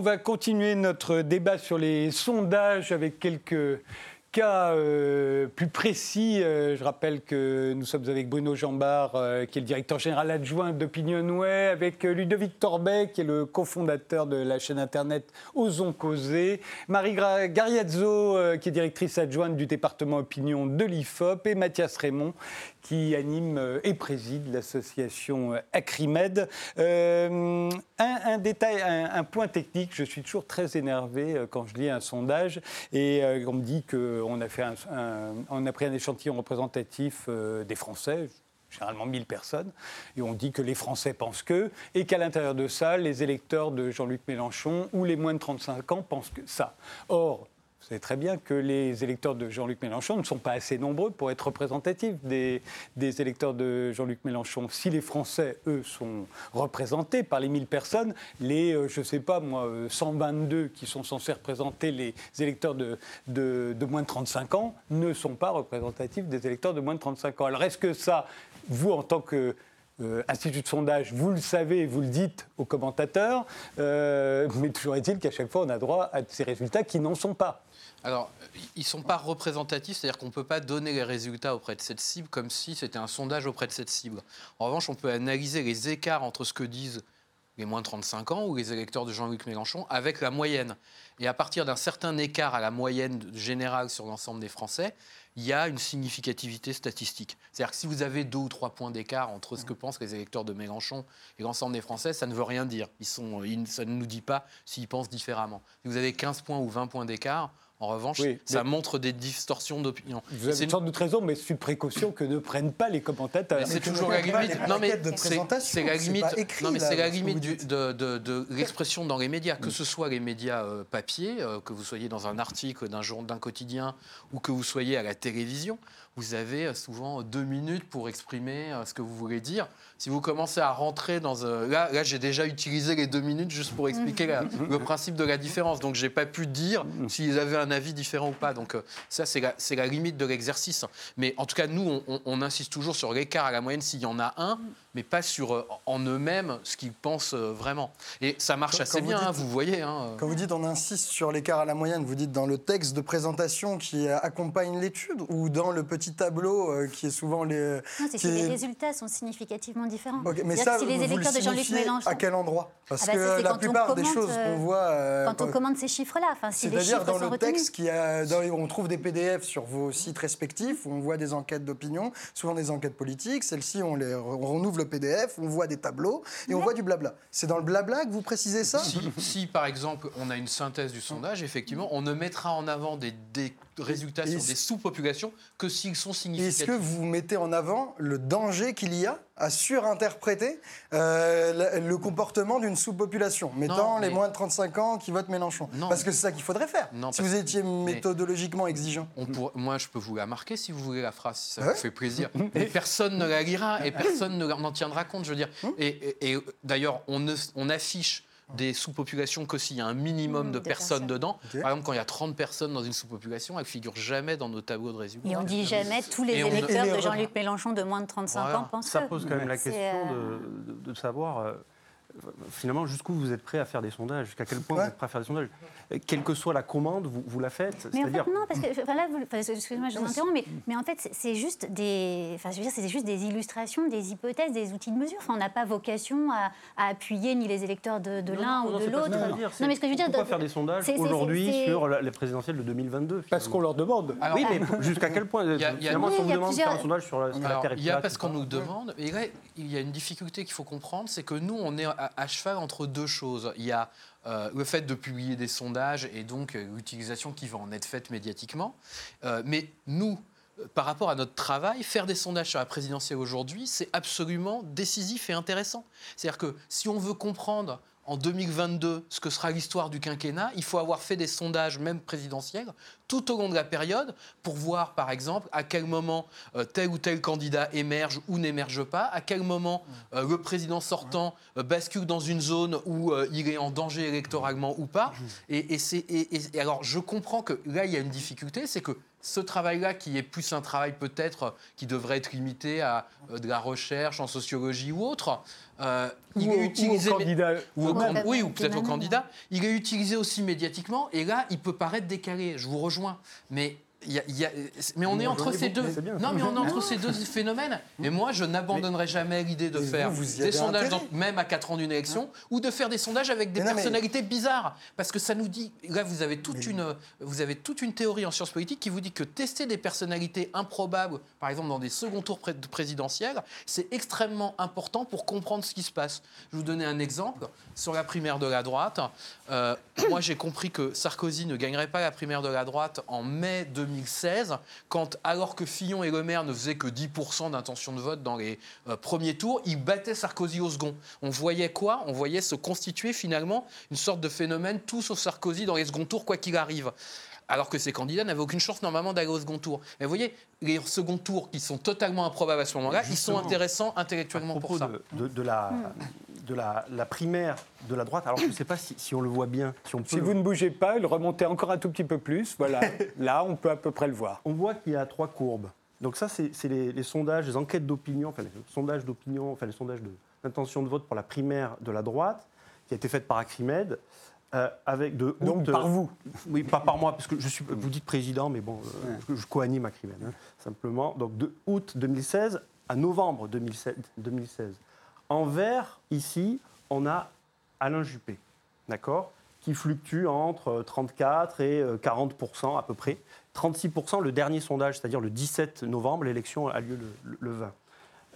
On va continuer notre débat sur les sondages avec quelques cas euh, plus précis. Euh, je rappelle que nous sommes avec Bruno Jambard, euh, qui est le directeur général adjoint d'Opinionway, avec Ludovic Torbet, qui est le cofondateur de la chaîne internet Osons Causer, Marie Gariazzo, qui est directrice adjointe du département opinion de l'IFOP, et Mathias Raymond, qui anime euh, et préside l'association euh, Acrimed. Euh, un, détail, un, point technique, je suis toujours très énervé quand je lis un sondage et on me dit qu'on a, fait on a pris un échantillon représentatif des Français, généralement 1000 personnes, et on dit que les Français pensent que, et qu'à l'intérieur de ça, les électeurs de Jean-Luc Mélenchon ou les moins de 35 ans pensent que ça. Or, savez très bien que les électeurs de Jean-Luc Mélenchon ne sont pas assez nombreux pour être représentatifs des, électeurs de Jean-Luc Mélenchon. Si les Français, eux, sont représentés par les 1000 personnes, les, euh, je ne sais pas moi, euh, 122 qui sont censés représenter les électeurs de moins de 35 ans ne sont pas représentatifs des électeurs de moins de 35 ans. Alors est-ce que ça, vous, en tant que euh, institut de sondage, vous le savez, vous le dites aux commentateurs, euh, mais toujours est-il qu'à chaque fois, on a droit à ces résultats qui n'en sont pas. Alors, ils ne sont pas représentatifs, c'est-à-dire qu'on ne peut pas donner les résultats auprès de cette cible comme si c'était un sondage auprès de cette cible. En revanche, on peut analyser les écarts entre ce que disent les moins de 35 ans ou les électeurs de Jean-Luc Mélenchon avec la moyenne. Et à partir d'un certain écart à la moyenne générale sur l'ensemble des Français, il y a une significativité statistique. C'est-à-dire que si vous avez deux ou trois points d'écart entre ce que pensent les électeurs de Mélenchon et l'ensemble des Français, ça ne veut rien dire. Ça ne nous dit pas s'ils pensent différemment. Si vous avez 15 points ou 20 points d'écart, en revanche, Oui, ça montre des distorsions d'opinion. Vous avez C'est une- sans doute raison, mais sous précaution que ne prennent pas les commentateurs. c'est toujours la limite. Non mais de c'est présentation, c'est la c'est limite. écrit, non mais c'est la limite du- de, de- de l'expression dans les médias, que ce soit les médias euh, papier, euh, que vous soyez dans un article d'un jour d'un quotidien ou que vous soyez à la télévision. Vous avez euh, souvent deux minutes pour exprimer euh, ce que vous voulez dire. Si vous commencez à rentrer dans un... Là, là j'ai déjà utilisé les deux minutes juste pour expliquer la- le principe de la différence. Donc, j'ai pas pu dire s'ils avaient un avis différent ou pas. Donc, euh, ça, c'est la, limite de l'exercice. Mais en tout cas, nous, on, on- on insiste toujours sur l'écart à la moyenne s'il y en a un, mais pas sur euh, en eux-mêmes ce qu'ils pensent euh, vraiment. Et ça marche Quand- assez quand vous bien, hein, dites- vous voyez. hein, euh. Quand vous dites on insiste sur l'écart à la moyenne, vous dites dans le texte de présentation qui euh, accompagne l'étude ou dans le petit tableau euh, qui est souvent les. Non, c'est les résultats sont significativement différents. Mais ça, que si les électeurs de Jean-Luc Mélenchon. à quel endroit? Parce Ah bah que la quand on plupart des choses euh, qu'on voit. euh, Quand on commande ces chiffres-là, enfin, si les C'est-à-dire chiffres dans sont le retenus. texte, qui a, dans- on trouve des PDF sur vos sites respectifs où on voit des enquêtes d'opinion, souvent des enquêtes politiques. Celles-ci, on, les, on ouvre le PDF, on voit des tableaux et on voit du blabla. C'est dans le blabla que vous précisez ça? Si, si, par exemple, on a une synthèse du sondage, effectivement, on ne mettra en avant des, des résultats Et sur des sous-populations que s'ils sont Et Est-ce significatifs. que vous mettez en avant le danger qu'il y a à surinterpréter euh, le, comportement d'une sous-population, mettant Non, les moins de 35 ans qui votent Mélenchon? Non. Parce que c'est ça qu'il faudrait faire, Non, si vous étiez méthodologiquement exigeant. On pour- Moi, je peux vous la marquer si vous voulez la phrase, si ça Ouais. vous fait plaisir. Mais personne ne la lira et personne ne n'en tiendra compte, je veux dire. Et, et- et d'ailleurs, on affiche des sous-populations que s'il y a un minimum Mmh, de de personnes personnes. dedans. Par exemple, quand il y a 30 personnes dans une sous-population, elles figurent jamais dans nos tableaux de résultats. Et on dit jamais tous les Et électeurs de Jean-Luc Mélenchon de moins de 35 Voilà. ans pensent Ça pose quand même la question euh, de, de- de savoir euh, finalement, jusqu'où vous êtes prêt à faire des sondages? Jusqu'à quel point Ouais. vous êtes prêt à faire des sondages? Euh, Quelle que soit la commande, vous, vous la faites? Mais en C'est-à-dire, fait, non, parce que enfin, là, vous- enfin, excusez-moi, je vous interromps, mais, mais en fait, c'est- juste des, enfin, je veux dire, c'est juste des illustrations, des hypothèses, des outils de mesure. Enfin, on n'a pas vocation à, à appuyer ni les électeurs de, l'un ou non, de l'autre. que je veux dire, c'est Non, mais ce que je veux dire, Pourquoi de- faire des sondages aujourd'hui sur la- les présidentielles de 2022 Parce qu'on leur demande. Alors, Oui, mais jusqu'à quel point y a- il y a- Finalement, Oui, si on vous demande de faire un plusieurs- sondage sur la, il y a parce qu'on nous demande, il y a une difficulté qu'il faut comprendre, c'est que nous, on est à, cheval entre deux choses. Il y a euh, le fait de publier des sondages et donc euh, l'utilisation qui va en être faite médiatiquement. Euh, mais nous, par rapport à notre travail, faire des sondages sur la présidentielle aujourd'hui, c'est absolument décisif et intéressant. C'est-à-dire que si on veut comprendre en 2022 ce que sera l'histoire du quinquennat, il faut avoir fait des sondages, même présidentiels, tout au long de la période, pour voir, par exemple, à quel moment euh, tel ou tel candidat émerge ou n'émerge pas, à quel moment euh, le président sortant euh, bascule dans une zone où il est en danger électoralement ou pas. Et, et c'est- et- et- et alors, je comprends que là, il y a une difficulté, c'est que ce travail-là, qui est plus un travail peut-être euh, qui devrait être limité à euh, de la recherche en sociologie ou autre, euh, il Ou est au- ou au utilisé. candidat. ou au Ouais. can- oui, ou peut-être au candidat. Il est utilisé aussi médiatiquement, et là, il peut paraître décalé. Je vous rejoins, mais. Il y a- il y a- mais on est entre ces deux. bien. Non, mais on est entre ces deux phénomènes. Et moi, je n'abandonnerai jamais l'idée de vous, faire vous des sondages, dans- même à 4 ans d'une élection, ou de faire des sondages avec des Mais non, mais- personnalités bizarres, parce que ça nous dit. Là, vous avez toute une, vous avez toute une théorie en sciences politiques qui vous dit que tester des personnalités improbables, par exemple dans des seconds tours pré- présidentiels, c'est extrêmement important pour comprendre ce qui se passe. Je vais vous donner un exemple sur la primaire de la droite. Euh, moi, j'ai compris que Sarkozy ne gagnerait pas la primaire de la droite en mai 2016, quand, alors que Fillon et Le Maire ne faisaient que 10% d'intention de vote dans les euh, premiers tours, ils battaient Sarkozy au second. On voyait quoi? On voyait se constituer finalement une sorte de phénomène tout sauf Sarkozy dans les seconds tours, quoi qu'il arrive. Alors que ces candidats n'avaient aucune chance normalement d'aller au second tour. Mais vous voyez, les second tours qui sont totalement improbables à ce moment-là, ils sont intéressants à intellectuellement propos pour ça. de, de- de la, de la, la primaire de la droite, alors je ne sais pas si, si on le voit bien, si on peut. Si vous ne bougez pas, le remontez encore un tout petit peu plus. Voilà, là, on peut à peu près le voir. On voit qu'il y a trois courbes. Donc ça, c'est les, les sondages, les enquêtes d'opinion, enfin les sondages d'opinion, enfin les sondages de- d'intention de, vote pour la primaire de la droite, qui a été faite par Acrimed, euh, avec de Donc par vous. Oui, pas par moi, parce que je suis, vous dites président, mais bon, euh, je, je co-anime Acrimed, hein, simplement. Donc de août 2016 à novembre 2016. 2016. En vert, ici, on a Alain Juppé, d'accord qui fluctue entre 34 et euh, 40 à peu près. 36% le dernier sondage, c'est-à-dire le 17 novembre, l'élection a lieu le, le 20.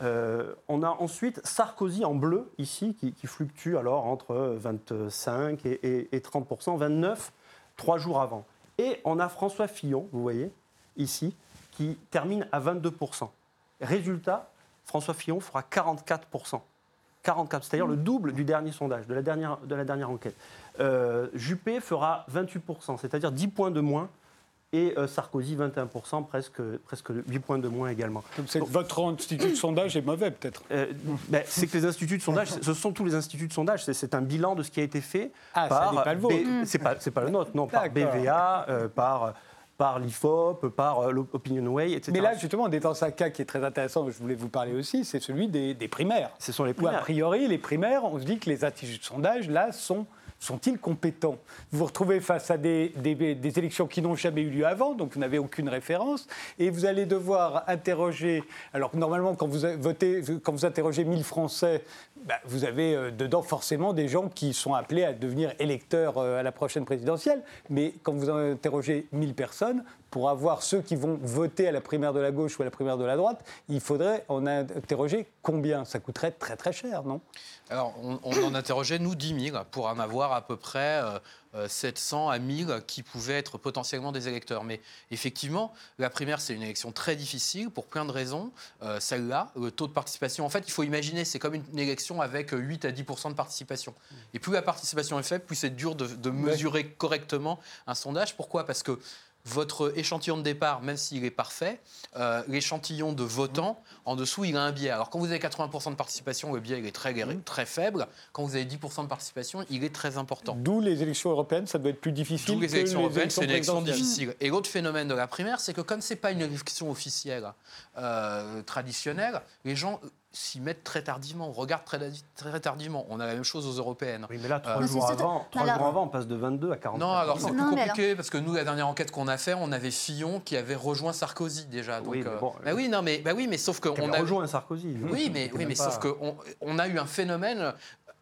Euh, on a ensuite Sarkozy en bleu, ici, qui, fluctue alors entre 25 et, et- et 30% 29, trois jours avant. Et on a François Fillon, vous voyez, ici, qui termine à 22% Résultat, François Fillon fera 44 44, c'est-à-dire le double du dernier sondage, de la dernière, de la dernière enquête. Euh, Juppé fera 28%, c'est-à-dire 10 points de moins, et euh, Sarkozy 21%, presque, presque 8 points de moins également. Votre institut de sondage est mauvais, peut-être. Euh, ben, c'est que les instituts de sondage, ce sont tous les instituts de sondage, c'est- un bilan de ce qui a été fait Ah, par. n'est pas le vôtre. C'est pas, le nôtre, non, par. BVA, euh, par, par l'IFOP, par l'Opinionway, etc. Mais là, justement, on est dans un cas qui est très intéressant, je voulais vous parler aussi, c'est celui des, des primaires. ce sont les Où, a primaires. priori, les primaires, on se dit que les instituts de sondage, là, sont sont-ils compétents? Vous vous retrouvez face à des, élections qui n'ont jamais eu lieu avant, donc vous n'avez aucune référence, et vous allez devoir interroger. Alors normalement, quand vous quand vous interrogez 1000 Français, bah, vous avez euh, dedans forcément des gens qui sont appelés à devenir électeurs euh, à la prochaine présidentielle. Mais quand vous interrogez 1000 personnes, pour avoir ceux qui vont voter à la primaire de la gauche ou à la primaire de la droite, il faudrait en interroger combien Ça coûterait très très cher, non? Alors, on, en interrogeait, nous, 10 000, pour en avoir à peu près euh, 700 à 1000 qui pouvaient être potentiellement des électeurs. Mais effectivement, la primaire, c'est une élection très difficile pour plein de raisons. Euh, Celle-là, le taux de participation, en fait, il faut imaginer, c'est comme une, élection avec 8 à 10% de participation. Et plus la participation est faible, plus c'est dur de, de mesurer correctement un sondage. Pourquoi? Parce que votre échantillon de départ, même s'il est parfait, euh, l'échantillon de votants, en dessous, il a un biais. Alors quand vous avez 80% de participation, le biais il est très, très faible. Quand vous avez 10% de participation, il est très important. D'où les élections européennes, ça doit être plus difficile. Tous les que élections européennes, c'est une élection difficile. Et l'autre phénomène de la primaire, c'est que comme c'est pas une élection officielle euh, traditionnelle, les gens s'y mettent très tardivement, on regarde très, très tardivement. On a la même chose aux européennes. Oui, mais là, trois, Euh, jours, avant, trois alors- jours avant, on passe de 22 à 40. Non, alors c'est plus compliqué parce que nous, la dernière enquête qu'on a fait, on avait Fillon qui avait rejoint Sarkozy déjà. Donc, Oui, mais euh, bon, bah oui, non, mais bah oui, mais sauf que On on a rejoint Sarkozy. Oui, mais, oui, mais pas- sauf qu'on on a eu un phénomène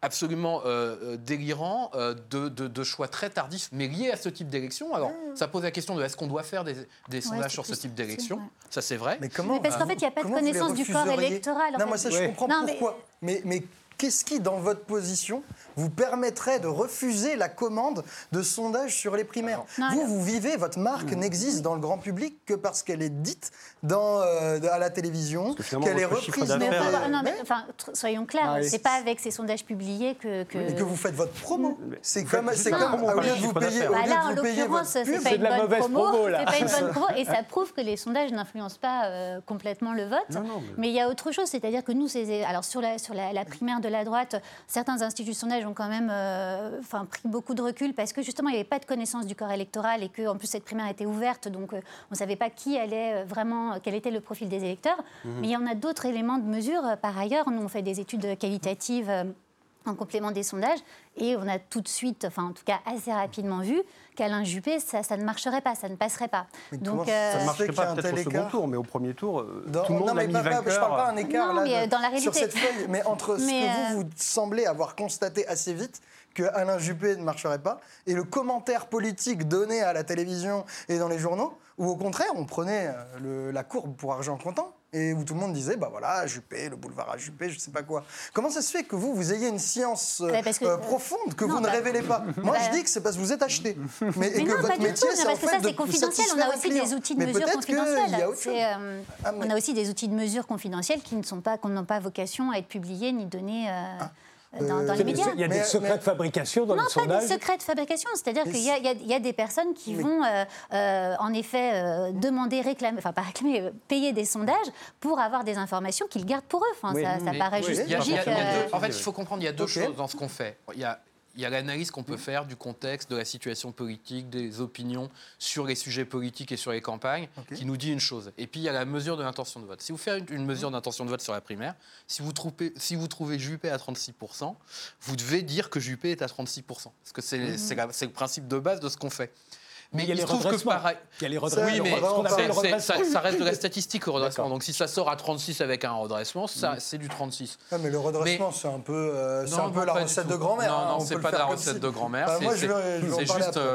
absolument euh, euh, délirant euh, de, de- de choix très tardifs, mais liés à ce type d'élection. Alors, ça pose la question de est-ce qu'on doit faire des, des sondages sur ce type d'élection? Ça, c'est vrai. Mais comment Mais parce qu'en fait, il n'y a pas de connaissance du corps électoral. en Non, fait. moi ça, je Ouais. comprends Non, mais- pourquoi. Mais, mais qu'est-ce qui, dans votre position, vous permettrait de refuser la commande de sondages sur les primaires Non, Vous, alors- vous vivez, votre marque n'existe dans le grand public que parce qu'elle est dite dans, euh, à la télévision, qu'elle est reprise. Mais faut euh, non, mais enfin, soyons clairs, Ah oui. c'est pas avec ces sondages publiés que. que... Et que vous faites votre promo. Mais C'est comme, faites c'est comme au lieu de vous payer, Bah là, de en l'occurrence, votre c'est pub, pas C'est une de la bonne mauvaise promo. promo, là. C'est pas une bonne promo et ça prouve que les sondages n'influencent pas euh, complètement le vote. Non, non, mais- mais... il y a autre chose, c'est-à-dire que nous, alors sur la sur la, la primaire de la droite, certains instituts de sondage ont quand même, euh, enfin pris beaucoup de recul parce que justement il n'y avait pas de connaissance du corps électoral et que en plus cette primaire était ouverte, donc euh, on ne savait pas qui allait euh, vraiment, quel était le profil des électeurs. Mais il y en a d'autres éléments de mesure. Par ailleurs, nous on fait des études qualitatives. en complément des sondages. Et on a tout de suite, enfin en tout cas assez rapidement vu qu'Alain Juppé, ça, ça ne marcherait pas, ça ne passerait pas. Mais Donc, euh, Ça ne marcherait fait qu'il y a pas un peut-être tel au second écart tour, mais au premier tour, euh, Dans- tout le monde non, l'a mais mis pas- je parle pas un écart Non, là, mais, de- euh, dans la sur réalité- cette feuille, mais entre ce que euh, vous, vous semblez avoir constaté assez vite que Alain Juppé ne marcherait pas et le commentaire politique donné à la télévision et dans les journaux, où au contraire on prenait le- la courbe pour argent comptant et où tout le monde disait bah voilà Juppé, le boulevard à Juppé, je sais pas quoi. Comment ça se fait que vous vous ayez une science euh, Bah, que- euh, profonde que non, vous ne bah- révélez pas Moi bah- je dis que c'est parce que vous êtes acheté, mais, et Mais que non, pas votre du métier tout, c'est parce que ça c'est confidentiel. On satisfaire a un aussi des outils de Mais mesure a euh, Ah, mais- On a aussi des outils de mesure confidentiels qui ne sont pas, qui n'ont pas vocation à être publiés ni donnés euh, dans, dans euh, les médias. Il y a des secrets mais- de fabrication dans Non, le pas sondage. des secrets de fabrication. C'est-à-dire qu'il y, a- y y des personnes qui Mais- vont, euh, euh, en effet, euh, demander, réclamer, enfin pas réclamer, euh, payer des sondages pour avoir des informations qu'ils gardent pour eux. Enfin, Oui. ça, ça Mais- paraît oui, juste logique. euh, en fait, il faut comprendre, il y a deux choses dans ce qu'on fait. Il y a, il y a l'analyse qu'on peut faire du contexte, de la situation politique, des opinions sur les sujets politiques et sur les campagnes, qui nous dit une chose. Et puis, il y a la mesure de l'intention de vote. Si vous faites une, mesure d'intention de vote sur la primaire, si vous trouvez, si vous trouvez Juppé à 36%, vous devez dire que Juppé est à 36%. Parce que c'est c'est le principe de base de ce qu'on fait. Mais il y a se les trouve que redressements. pareil- Il y a les redressements. oui, mais redressement, ça, ça reste de la statistique, le redressement. Donc si ça sort à 36 avec un redressement, ça, c'est du 36. Ah, mais le redressement, c'est un peu, euh, c'est Non, un peu non, la recette de grand-mère. Non, hein, non, on c'est pas de la recette si. de grand-mère. Bah,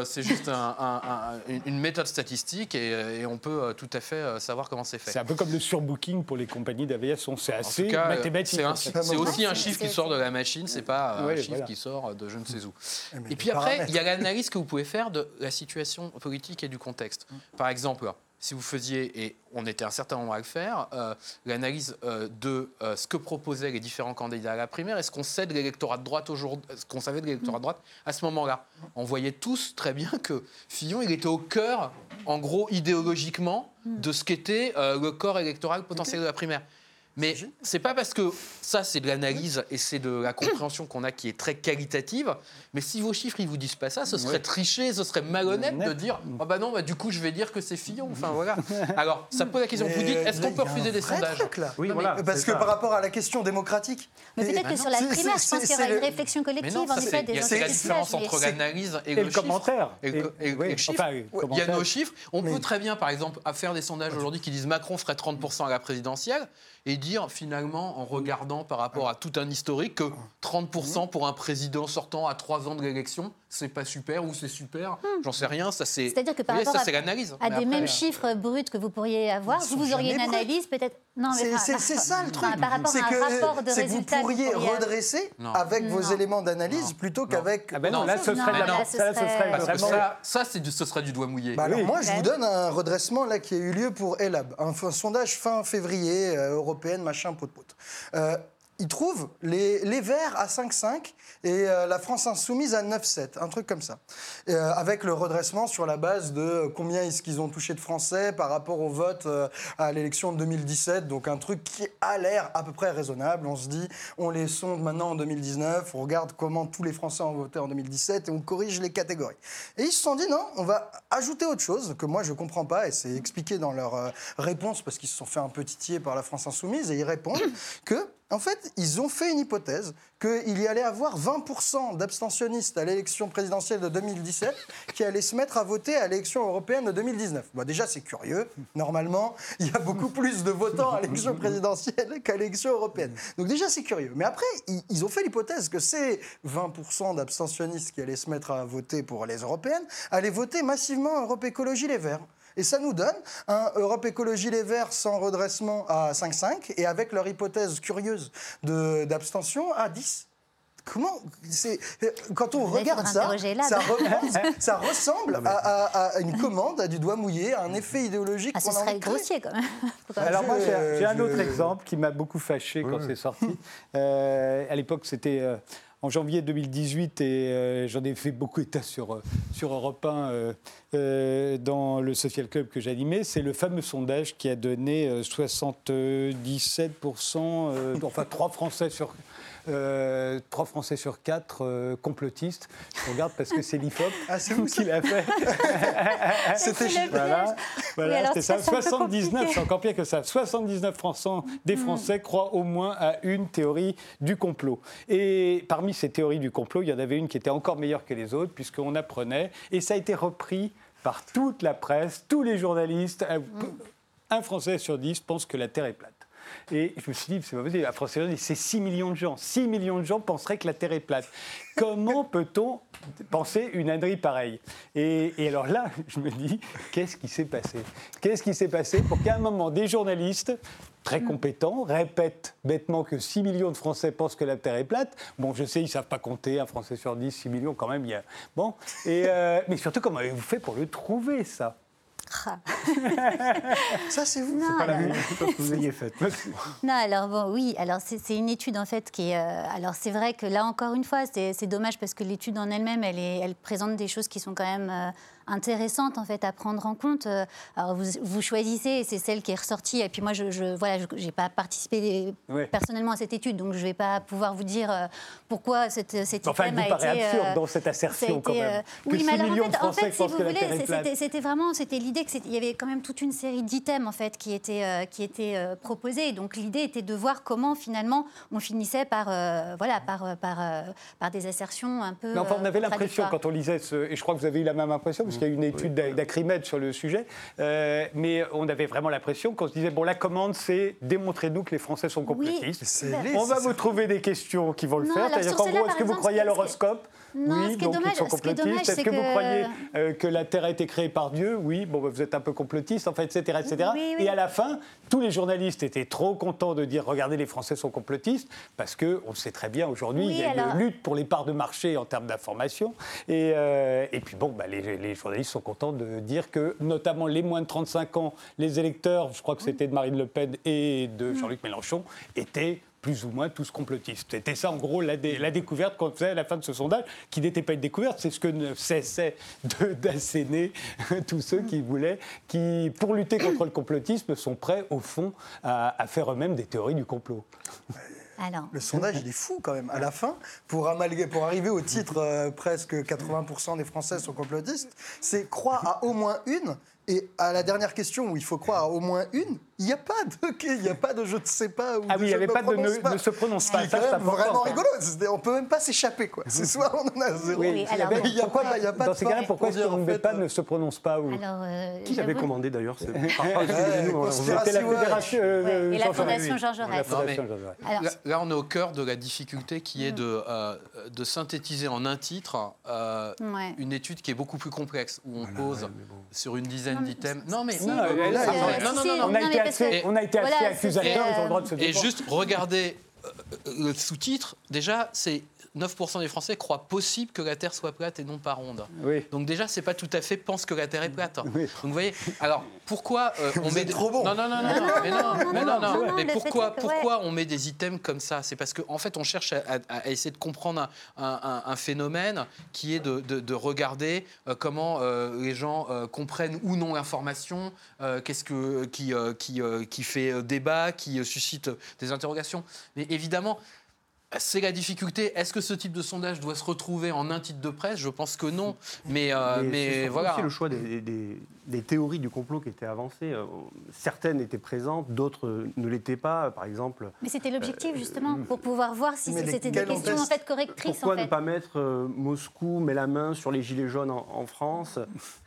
c'est- juste, un- un- une- méthode statistique et, euh, et on peut euh, tout à fait euh, savoir comment c'est fait. C'est un peu comme le surbooking pour les compagnies d'aviation. C'est assez cas, mathématique. c'est aussi un chiffre qui sort de la machine, c'est pas un chiffre qui sort de je ne sais où. Eh, Et puis après, il y a l'analyse que vous pouvez faire de la situation politique et du contexte. Par exemple, si vous faisiez, et on était un certain nombre à le faire, euh, l'analyse euh, de euh, ce que proposaient les différents candidats à la primaire et ce qu'on sait de l'électorat de droite aujourd'hui, ce qu'on savait de l'électorat de droite à ce moment-là. On voyait tous très bien que Fillon, il était au cœur, en gros, idéologiquement, de ce qu'était le corps électoral potentiel de la primaire. Mais c'est pas parce que ça, c'est de l'analyse et c'est de la compréhension qu'on a qui est très qualitative. Mais si vos chiffres, ils vous disent pas ça, ce serait tricher, ce serait malhonnête de dire Ah bah non, bah, du coup, je vais dire que c'est Fillon. Enfin voilà. Alors, ça pose la question. Vous Mais, dites Est-ce qu'on peut refuser des sondages truc, là. Oui, Non, voilà. Parce que ça. par rapport à la question démocratique. Mais peut-être que sur la primaire, c'est- je pense qu'il y aura une le- réflexion Mais collective, non, en ça, effet, c'est- des il y a c'est la différence sondage, entre l'analyse et, le commentaire. Il y a nos chiffres. On peut très bien, par exemple, faire des sondages aujourd'hui qui disent Macron ferait 30% à la présidentielle et dire finalement, en regardant par rapport à tout un historique, que 30% pour un président sortant à 3 ans de l'élection, c'est pas super ou c'est super. J'en sais rien. Ça, c'est. Hmm. C'est-à-dire que par voyez, rapport ça, c'est l'analyse. à Mais des après, mêmes euh, chiffres bruts que vous pourriez avoir, vous, auriez une analyse peut-être. Non, mais C'est ça le truc. enfin, par rapport C'est à un que- rapport de c'est que vous résultats vous pourriez redresser Non. avec vos Non. éléments d'analyse plutôt qu'avec. Ah ben non, là, ce serait ça, ce serait- du- ce serait du doigt mouillé. Bah moi, je vous donne un redressement là qui a eu lieu pour Elab, un, sondage fin février, euh, européenne, machin, pot pot. Ils trouvent les, les Verts à 5,5 et euh, la France Insoumise à 9,7, un truc comme ça. Euh, avec le redressement sur la base de combien est-ce qu'ils ont touché de Français par rapport au vote euh, à l'élection de 2017. Donc un truc qui a l'air à peu près raisonnable. On se dit, on les sonde maintenant en 2019, on regarde comment tous les Français ont voté en 2017 et on corrige les catégories. Et ils se sont dit, non, on va ajouter autre chose que moi je comprends pas et c'est expliqué dans leur euh, réponse parce qu'ils se sont fait un peu titiller par la France Insoumise et ils répondent que En fait, ils ont fait une hypothèse qu'il y allait avoir 20% d'abstentionnistes à l'élection présidentielle de 2017 qui allaient se mettre à voter à l'élection européenne de 2019. Bon, déjà, c'est curieux. Normalement, il y a beaucoup plus de votants à l'élection présidentielle qu'à l'élection européenne. Donc déjà, c'est curieux. Mais après, ils, ont fait l'hypothèse que ces 20% d'abstentionnistes qui allaient se mettre à voter pour les européennes allaient voter massivement Europe Écologie Les Verts. Et ça nous donne un Europe Écologie Les Verts sans redressement à 5,5 et avec leur hypothèse curieuse de- d'abstention à 10. Comment c'est quand on Vous regarde ça, ça, ça ressemble à, à- à une commande, à du doigt mouillé, à un effet idéologique. Ah, ce serait grossier quand même. Quand Alors moi, j'ai un autre je- exemple qui m'a beaucoup fâché quand c'est sorti. Euh, à l'époque, c'était euh, en janvier 2018 et euh, j'en ai fait beaucoup état sur, euh, sur Europe 1 euh, dans le Social Club que j'animais. C'est le fameux sondage qui a donné euh, 77%, euh, enfin 3 Français sur... euh, trois Français sur quatre euh, complotistes. Je regarde parce que c'est l'IFOP Ah, c'est vous, qui l'a fait. C'était Voilà, voilà ça, ça. c'est peu 79, compliqué. c'est encore pire que ça. 79 Français, des Français croient au moins à une théorie du complot. Et parmi ces théories du complot, il y en avait une qui était encore meilleure que les autres, puisqu'on apprenait, et ça a été repris par toute la presse, tous les journalistes. Un- Un Français sur dix pense que la Terre est plate. Et je me suis dit, c'est pas possible. Un Français sur dix, c'est 6 millions de gens. 6 millions de gens penseraient que la Terre est plate. Comment peut-on penser une ânerie pareille? Et, et alors là, je me dis, qu'est-ce qui s'est passé? Qu'est-ce qui s'est passé pour qu'à un moment, des journalistes très compétents répètent bêtement que 6 millions de Français pensent que la Terre est plate Bon, je sais, ils ne savent pas compter, un Français sur 10, 6 millions quand même. Il y a... Bon, et, euh, mais surtout, comment avez-vous fait pour le trouver, ça? Ça, c'est vous. Non, Pas la chose que vous ayez faite. Non, alors bon, oui, alors c'est c'est une étude en fait qui est. euh, alors c'est vrai que là encore une fois, c'est c'est dommage parce que l'étude en elle-même, elle, est- elle présente des choses qui sont quand même euh, intéressantes en fait à prendre en compte. Euh, alors vous, vous choisissez, c'est celle qui est ressortie. Et puis moi, je, je voilà, j'ai pas participé personnellement à cette étude, donc je vais pas pouvoir vous dire euh, pourquoi cette, cet Enfin, vous a paraît été. absurde euh, dans cette assertion, quand même. Que oui, 6 mais alors en fait, en fait, si vous voulez, c'était vraiment, c'était l'idée que c'était- il y avait quand même toute une série d'items en fait qui étaient euh, qui étaient euh, proposés. Donc l'idée était de voir comment finalement on finissait par voilà par par par des assertions un peu. Mais enfin, on avait l'impression quand on lisait ce, et je crois que vous avez eu la même impression parce qu'il y a une étude d'Acrimed sur le sujet, euh, mais on avait vraiment l'impression qu'on se disait bon la commande c'est démontrez-nous que les Français sont complotistes. On va vous trouver des questions qui vont le Non, faire. C'est-à-dire qu'en gros, est-ce par que vous croyez à l'horoscope? Non, Oui, ce qui est dommage- sont ce est c'est que, vous que- croyez euh, que la Terre a été créée par Dieu? Oui, bon, bah, vous êtes un peu complotiste, enfin, etc. etc. Oui, oui. Et à la fin, tous les journalistes étaient trop contents de dire regardez, les Français sont complotistes, parce qu'on le sait très bien aujourd'hui, il y a alors- une lutte pour les parts de marché en termes d'information. Et, euh, et puis, bon, bah, les, les journalistes sont contents de dire que, notamment les moins de 35 ans, les électeurs, je crois que c'était de Marine Le Pen et de Jean-Luc Mélenchon, étaient plus ou moins tous complotistes. C'était ça, en gros, la, dé- la découverte qu'on faisait à la fin de ce sondage, qui n'était pas une découverte, c'est ce que ne cessaient d'asséner tous ceux qui voulaient, qui, pour lutter contre le complotisme, sont prêts, au fond, à, à faire eux-mêmes des théories du complot. Alors. Le sondage, il est fou quand même. À la fin, pour, amalguer, pour arriver au titre euh, presque 80% des Français sont complotistes, c'est croire à au moins une. Et à la dernière question où il faut croire à au moins une, il n'y a pas de, il y a pas de je ne sais pas. Ou Ah oui, il n'y avait pas de ne, pas. ne se prononce Ce pas. quand c'est même important, vraiment rigolo. On peut même pas s'échapper, quoi. C'est soit on en a zéro. Oui, alors, il n'y a, Pourquoi, pas- il y a pas dans de ces cas-là, pourquoi pour est-ce fait, pas euh, ne se prononce pas ou... Alors, euh, Qui l'avait commandé d'ailleurs c'est- conspiration. C'était la fédération. euh, Ouais, et la. Fondation Jean Jaurès. Là, on est au cœur de la difficulté qui est de, euh, de synthétiser en un titre euh, une étude qui est beaucoup plus complexe, où on pose sur une dizaine d'items. Non, mais Non, non, non, On a été assez, que- on a été assez voilà, ils ont le droit de se Et défendre. juste regarder euh, le sous-titre, déjà, c'est 9% des Français croient possible que la Terre soit plate et non pas ronde. Oui. Donc déjà, c'est pas tout à fait pense que la Terre est plate. Oui. Donc vous voyez, alors pourquoi euh, on Vous met êtes des- trop bon. Non non non non, mais non, non, mais non, non, non, non, non, mais le fait pourquoi pourquoi on met des items comme ça? C'est parce qu'en en fait, on cherche à, à- à essayer de comprendre un, un- un- un phénomène qui est de, de- de regarder euh, comment euh, les gens euh, comprennent ou non l'information, euh, qu'est-ce que qui euh, qui, euh, qui fait euh, débat, qui euh, suscite des interrogations. Mais évidemment c'est la difficulté. Est-ce que ce type de sondage doit se retrouver en un titre de presse? Je pense que non. Mais, euh, mais, c'est voilà. aussi le choix des, des- des théories du complot qui étaient avancées. Euh, Certaines étaient présentes, d'autres ne l'étaient pas. Par exemple, Mais c'était l'objectif justement pour pouvoir voir si Mais c'était des questions en fait correctrices pourquoi en fait. ne pas mettre euh, Moscou met la main sur les gilets jaunes en, en France?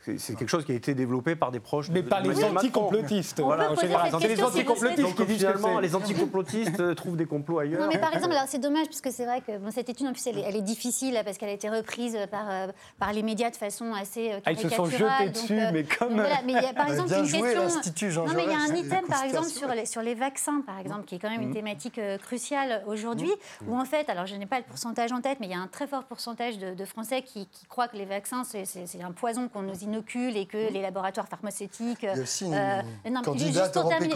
C'est quelque chose qui a été développé par des proches. Mais de- par de les anticomplotistes. On Voilà, peut en général. les si anticomplotistes c'est- les anticomplotistes euh, trouvent des complots ailleurs. Non, mais par exemple, c'est dommage parce que c'est vrai que bon, cette étude en plus elle est, elle est difficile parce qu'elle a été reprise par, euh, par les médias de façon assez euh, Ah, ils se sont jetés donc, dessus, euh, mais comme- voilà, mais il y a, par exemple une joué, question. non, mais il y a un item par exemple sur les, sur les vaccins par exemple qui est quand même une thématique euh, cruciale aujourd'hui où en fait, alors je n'ai pas le pourcentage en tête, mais il y a un très fort pourcentage de, de Français qui, qui croient que les vaccins c'est- un poison qu'on nous inocule et que les laboratoires pharmaceutiques. Il y a aussi une euh, non, candidate juste pour terminer,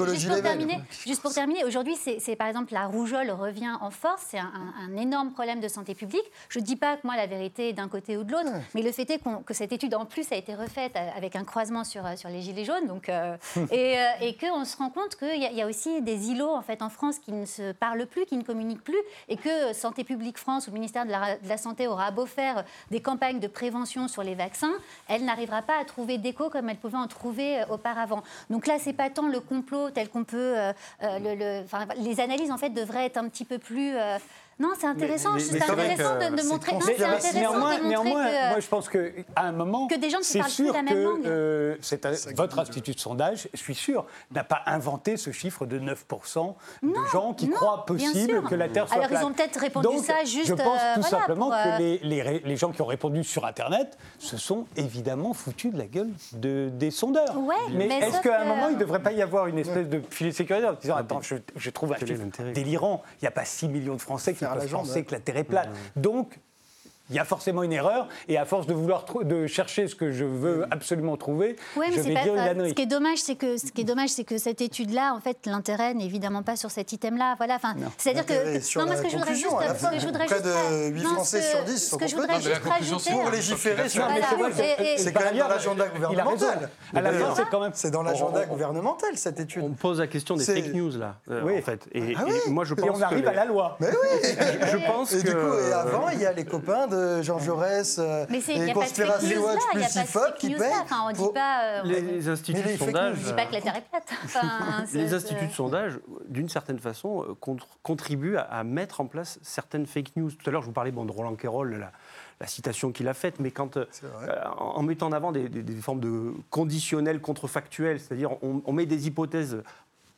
juste pour terminer, aujourd'hui, c'est c'est, par exemple la rougeole revient en force. C'est un, énorme problème de santé publique. Je ne dis pas que moi la vérité est d'un côté ou de l'autre, mais le fait est que cette étude en plus a été refaite euh, avec un croisement sur, euh, sur les gilets jaunes, donc euh, et, euh, et qu'on se rend compte qu'il y, a- il y a aussi des îlots en fait en France qui ne se parlent plus, qui ne communiquent plus, et que Santé publique France ou le ministère de la, de la santé aura beau faire des campagnes de prévention sur les vaccins, elle n'arrivera pas à trouver d'écho comme elle pouvait en trouver auparavant. Donc là, c'est pas tant le complot tel qu'on peut. euh, le- le- enfin, les analyses en fait devraient être un petit peu plus. euh, non, c'est intéressant. c'est intéressant que de, de c'est montrer. C'est Mais intéressant néanmoins, de montrer néanmoins, que. moi je pense qu'à un moment, que des gens c'est parlent sûr la même que langue. euh, un- qui votre institut de sondage, je suis sûr, n'a pas inventé ce chiffre de 9% de gens qui non, croient possible que la Terre soit Alors, ils plate. ont peut-être répondu Donc, ça juste, Je pense euh, tout voilà, simplement pour, euh, que les, les ré- les gens qui ont répondu sur Internet se sont évidemment foutus de la gueule de- des sondeurs. Ouais, mais mais est-ce qu'à un que- moment, il ne devrait pas y avoir une espèce de filet de sécurité en disant Attends, je, je trouve un chiffre délirant. Il n'y a pas 6 millions de Français qui Faire peuvent la jambe, penser ouais. que la Terre est plate. Donc, il y a forcément une erreur, et à force de vouloir de chercher ce que je veux absolument trouver, Ouais, mais je vais pas- dire une ânerie. Ce qui est dommage, c'est que ce qui est dommage, c'est que cette étude-là, en fait, l'intérêt n'est évidemment pas sur cet item-là. Voilà. Enfin, c'est-à-dire que, sur non, moi, la ce que je voudrais juste, ce que fin. je voudrais Près juste, de huit non, Français ce- sur dix ce sont que je voudrais juste rajouter. Pour légiférer sur c'est que- Et- et- quand même dans l'agenda gouvernemental. À la fin, c'est quand même. C'est dans l'agenda gouvernemental, cette étude. On pose la question des fake news là, euh, Oui. en fait. Et, Ah et moi je pense Et on arrive que à la loi. Mais oui je pense Et que du coup, et avant, il y a les copains de Jean Jaurès, euh, Mais c'est- il les de il n'y plus a pas de IFOP fake qui payent. Enfin, on dit pas. euh, les, les instituts de sondage, on dit pas que la Terre est plate. Enfin, les instituts de sondage, d'une certaine façon, euh, contre- contribuent à, à mettre en place certaines fake news. Tout à l'heure, je vous parlais bon, de Roland Quérol, la, la citation qu'il a faite, mais quand, euh, C'est vrai. euh, en, en mettant en avant des, des- des formes de conditionnels contrefactuels, c'est-à-dire on, on met des hypothèses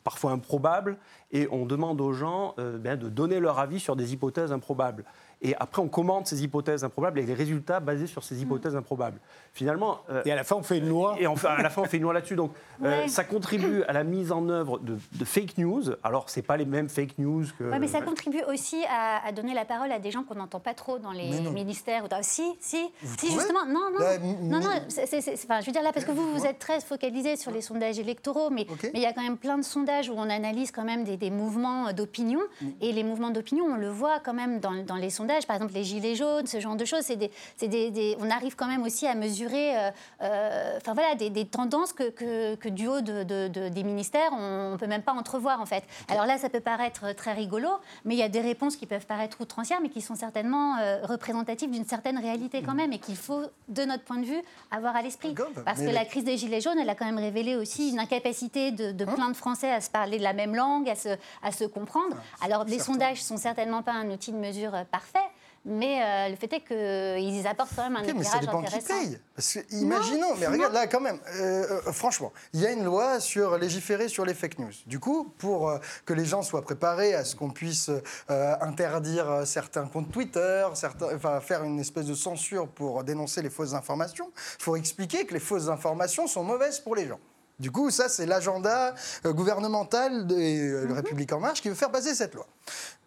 parfois improbables et on demande aux gens euh, ben, de donner leur avis sur des hypothèses improbables. Et après, on commente ces hypothèses improbables et les résultats basés sur ces hypothèses improbables. Finalement, euh, Et à la fin, on fait une loi. et enfin, à la fin, on fait une loi là-dessus. Donc, euh, ça contribue à la mise en œuvre de, de fake news. Alors, c'est pas les mêmes fake news que. Ouais, mais ça contribue aussi à, à donner la parole à des gens qu'on n'entend pas trop dans les ministères. ou dans- Si, si, Vous si justement. Non, non, Là, non, non. enfin, je veux dire là, parce que vous, vous êtes très focalisé sur les sondages électoraux, mais il y a quand même plein de sondages où on analyse quand même des, des mouvements d'opinion. Mm. Et les mouvements d'opinion, on le voit quand même dans, dans les sondages. Par exemple, les gilets jaunes, ce genre de choses. C'est des, des, des- on arrive quand même aussi à mesurer, euh, euh, enfin voilà, des, tendances que, que, que du haut de, de- de- des ministères, on ne peut même pas entrevoir en fait. Alors là, ça peut paraître très rigolo, mais il y a des réponses qui peuvent paraître outrancières, mais qui sont certainement euh, représentatives d'une certaine réalité quand même, et qu'il faut, de notre point de vue, avoir à l'esprit. Parce que la crise des gilets jaunes, elle a quand même révélé aussi une incapacité de, de plein de Français à se parler de la même langue, à se, à se comprendre. Alors les sondages sont certainement pas un outil de mesure parfait. Mais euh, le fait est qu'ils apportent quand même un Ok, mais ça éclairage dépend qui intéressant. paye. Parce que, imaginons, mais regarde là quand même, euh, euh, franchement, il y a une loi sur légiférer sur les fake news. Du coup, pour que les gens soient préparés à ce qu'on puisse interdire certains comptes Twitter, certains, enfin, faire une espèce de censure pour dénoncer les fausses informations, il faut expliquer que les fausses informations sont mauvaises pour les gens. Du coup, ça, c'est l'agenda gouvernemental de le République En Marche qui veut faire passer cette loi.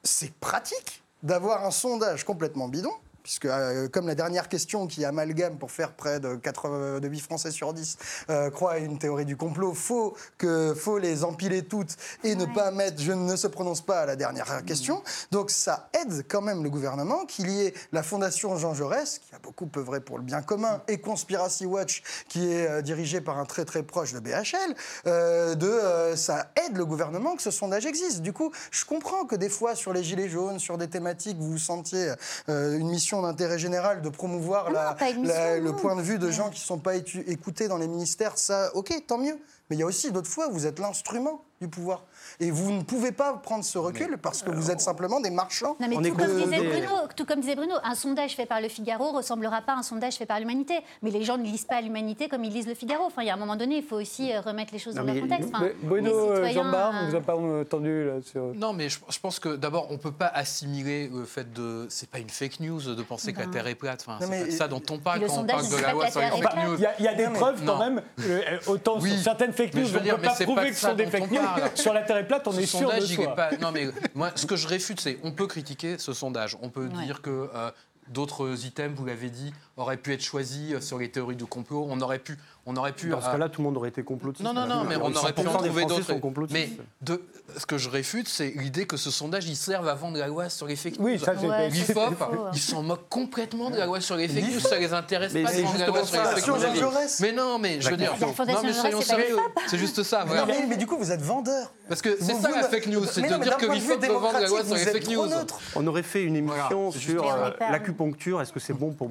C'est pratique d'avoir un sondage complètement bidon puisque euh, comme la dernière question qui amalgame pour faire près de 4 de 8 Français sur 10 euh, croient à une théorie du complot, faut que faut les empiler toutes et ne pas mettre je ne se prononce pas à la dernière question. Donc ça aide quand même le gouvernement qu'il y ait la fondation Jean Jaurès qui a beaucoup œuvré pour le bien commun et Conspiracy Watch qui est euh, dirigé par un très très proche de BHL euh, de euh, ça aide le gouvernement que ce sondage existe. Du coup, je comprends que des fois sur les gilets jaunes, sur des thématiques, vous vous sentiez euh, une mission d'intérêt général de promouvoir Ah non, la- la- le point de vue de gens qui ne sont pas écoutés dans les ministères. Ça, ok, tant mieux. Mais il y a aussi d'autres fois où vous êtes l'instrument du pouvoir. Et vous ne pouvez pas prendre ce recul parce que vous êtes simplement des marchands. Non, mais On tout comme, disait Bruno, tout comme disait Bruno, un sondage fait par le Figaro ressemblera pas à un sondage fait par l'Humanité. Mais les gens ne lisent pas l'Humanité comme ils lisent le Figaro. Enfin, il y a un moment donné, il faut aussi euh, remettre les choses Non, dans leur contexte. Enfin, Bruno les euh, euh, vous a pas entendu là, sur... Non, mais je, je pense que d'abord, on ne peut pas assimiler le fait de. C'est pas une fake news de penser que la. Terre est plate. Enfin, c'est mais- ça dont on parle Le quand on parle ne de la pas loi sur la les fake news. Il y a, des preuves quand même, euh, autant sur certaines fake Mais news, je veux on dire, peut mais pas prouver que ce sont des fake news. Sur la Terre est plate, on est sûr de soi. Non, mais moi, ce que je réfute, c'est on peut critiquer ce sondage. On peut dire que euh, d'autres items, vous l'avez dit, auraient pu être choisis euh, sur les théories du complot. On aurait pu. On aurait pu Dans ce euh, cas-là, tout le monde aurait été complotiste. non, non, non, mais on aurait pu en 100% des trouver d'autres. Mais de, ce que je réfute, c'est l'idée que ce sondage, il serve à vendre la loi sur les fake news. Oui, ça L'IFOP, ils s'en moquent complètement de la loi sur les fake news, ça les intéresse Mais pas de c'est vendre la loi justement sur les fake news. Mais non, mais je veux dire, non mais soyons sérieux, c'est juste ça. Mais, mais du coup, vous êtes vendeur. Parce que c'est Vous- ça la fake news, c'est Mais de mais dire d'un que point de vue l'IFOP veut vendre la loi sur les démocratique, vous fake news. neutre. On aurait fait une émission sur euh, Mais l'acupuncture, est-ce que c'est bon pour,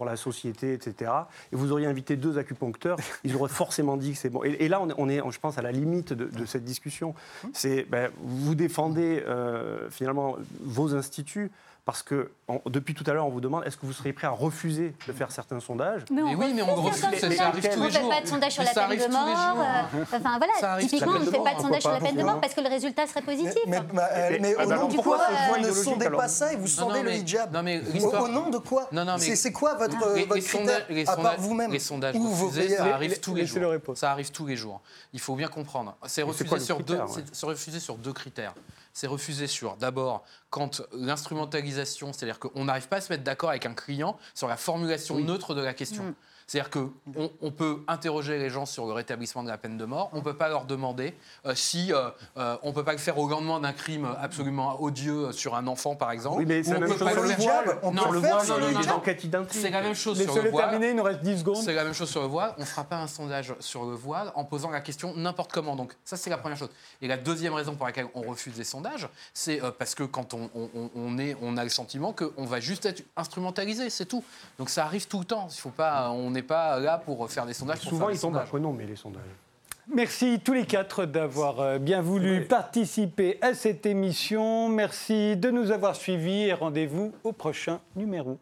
pour, la société, etc. Et vous auriez invité deux acupuncteurs, ils auraient forcément dit que c'est bon. Et, et là, on est, on je pense, à la limite de, de cette discussion. C'est, ben, vous défendez euh, finalement vos instituts parce que en- depuis tout à l'heure, on vous demande est-ce que vous seriez prêt à refuser de faire certains sondages Mais oui, mais on refuse refuse, certains ça arrive sondages. tous On les ne fait jours. pas de sondage sur la ça peine arrive de tous les mort. jours. euh, Enfin Ça voilà, typiquement, on ne fait jours. pas de sondage sur la peine de mort parce que le résultat serait positif. Mais, mais, Mais- mais au nom de quoi vous ne sondez pas ça et vous sondez le hijab non, mais au, nom de quoi Non, non, mais- C'est quoi votre, critère à part vous-même les sondages Ou vos refusés, ça arrive tous les jours. Ça arrive tous les jours. Il faut bien comprendre. C'est refusé sur deux critères. C'est refusé sur d'abord quand l'instrumentalisation, c'est-à-dire qu'on n'arrive pas à se mettre d'accord avec un client sur la formulation neutre de la question. Mm. C'est-à-dire qu'on on peut interroger les gens sur le rétablissement de la peine de mort, on ne peut pas leur demander euh, si euh, euh, on ne peut pas le faire au lendemain d'un crime absolument odieux sur un enfant, par exemple. Oui, mais c'est la on même chose sur le voile. On peut le faire sur le. C'est la même chose sur le voile. terminer, il nous reste 10 secondes. C'est la même chose sur le voile. On ne fera pas un sondage sur le voile en posant la question n'importe comment. Donc ça, c'est la première chose. Et la deuxième raison pour laquelle on refuse des sondages, c'est parce que quand on, on- on- on est, on a le sentiment qu'on va juste être instrumentalisé, c'est tout. Donc ça arrive tout le temps. Il faut pas, on n'est pas là pour faire des sondages. Pour Souvent, ils tombent à. Renault, mais les sondages. Merci tous les quatre d'avoir euh, bien voulu participer à cette émission. Merci de nous avoir suivis et rendez-vous au prochain numéro.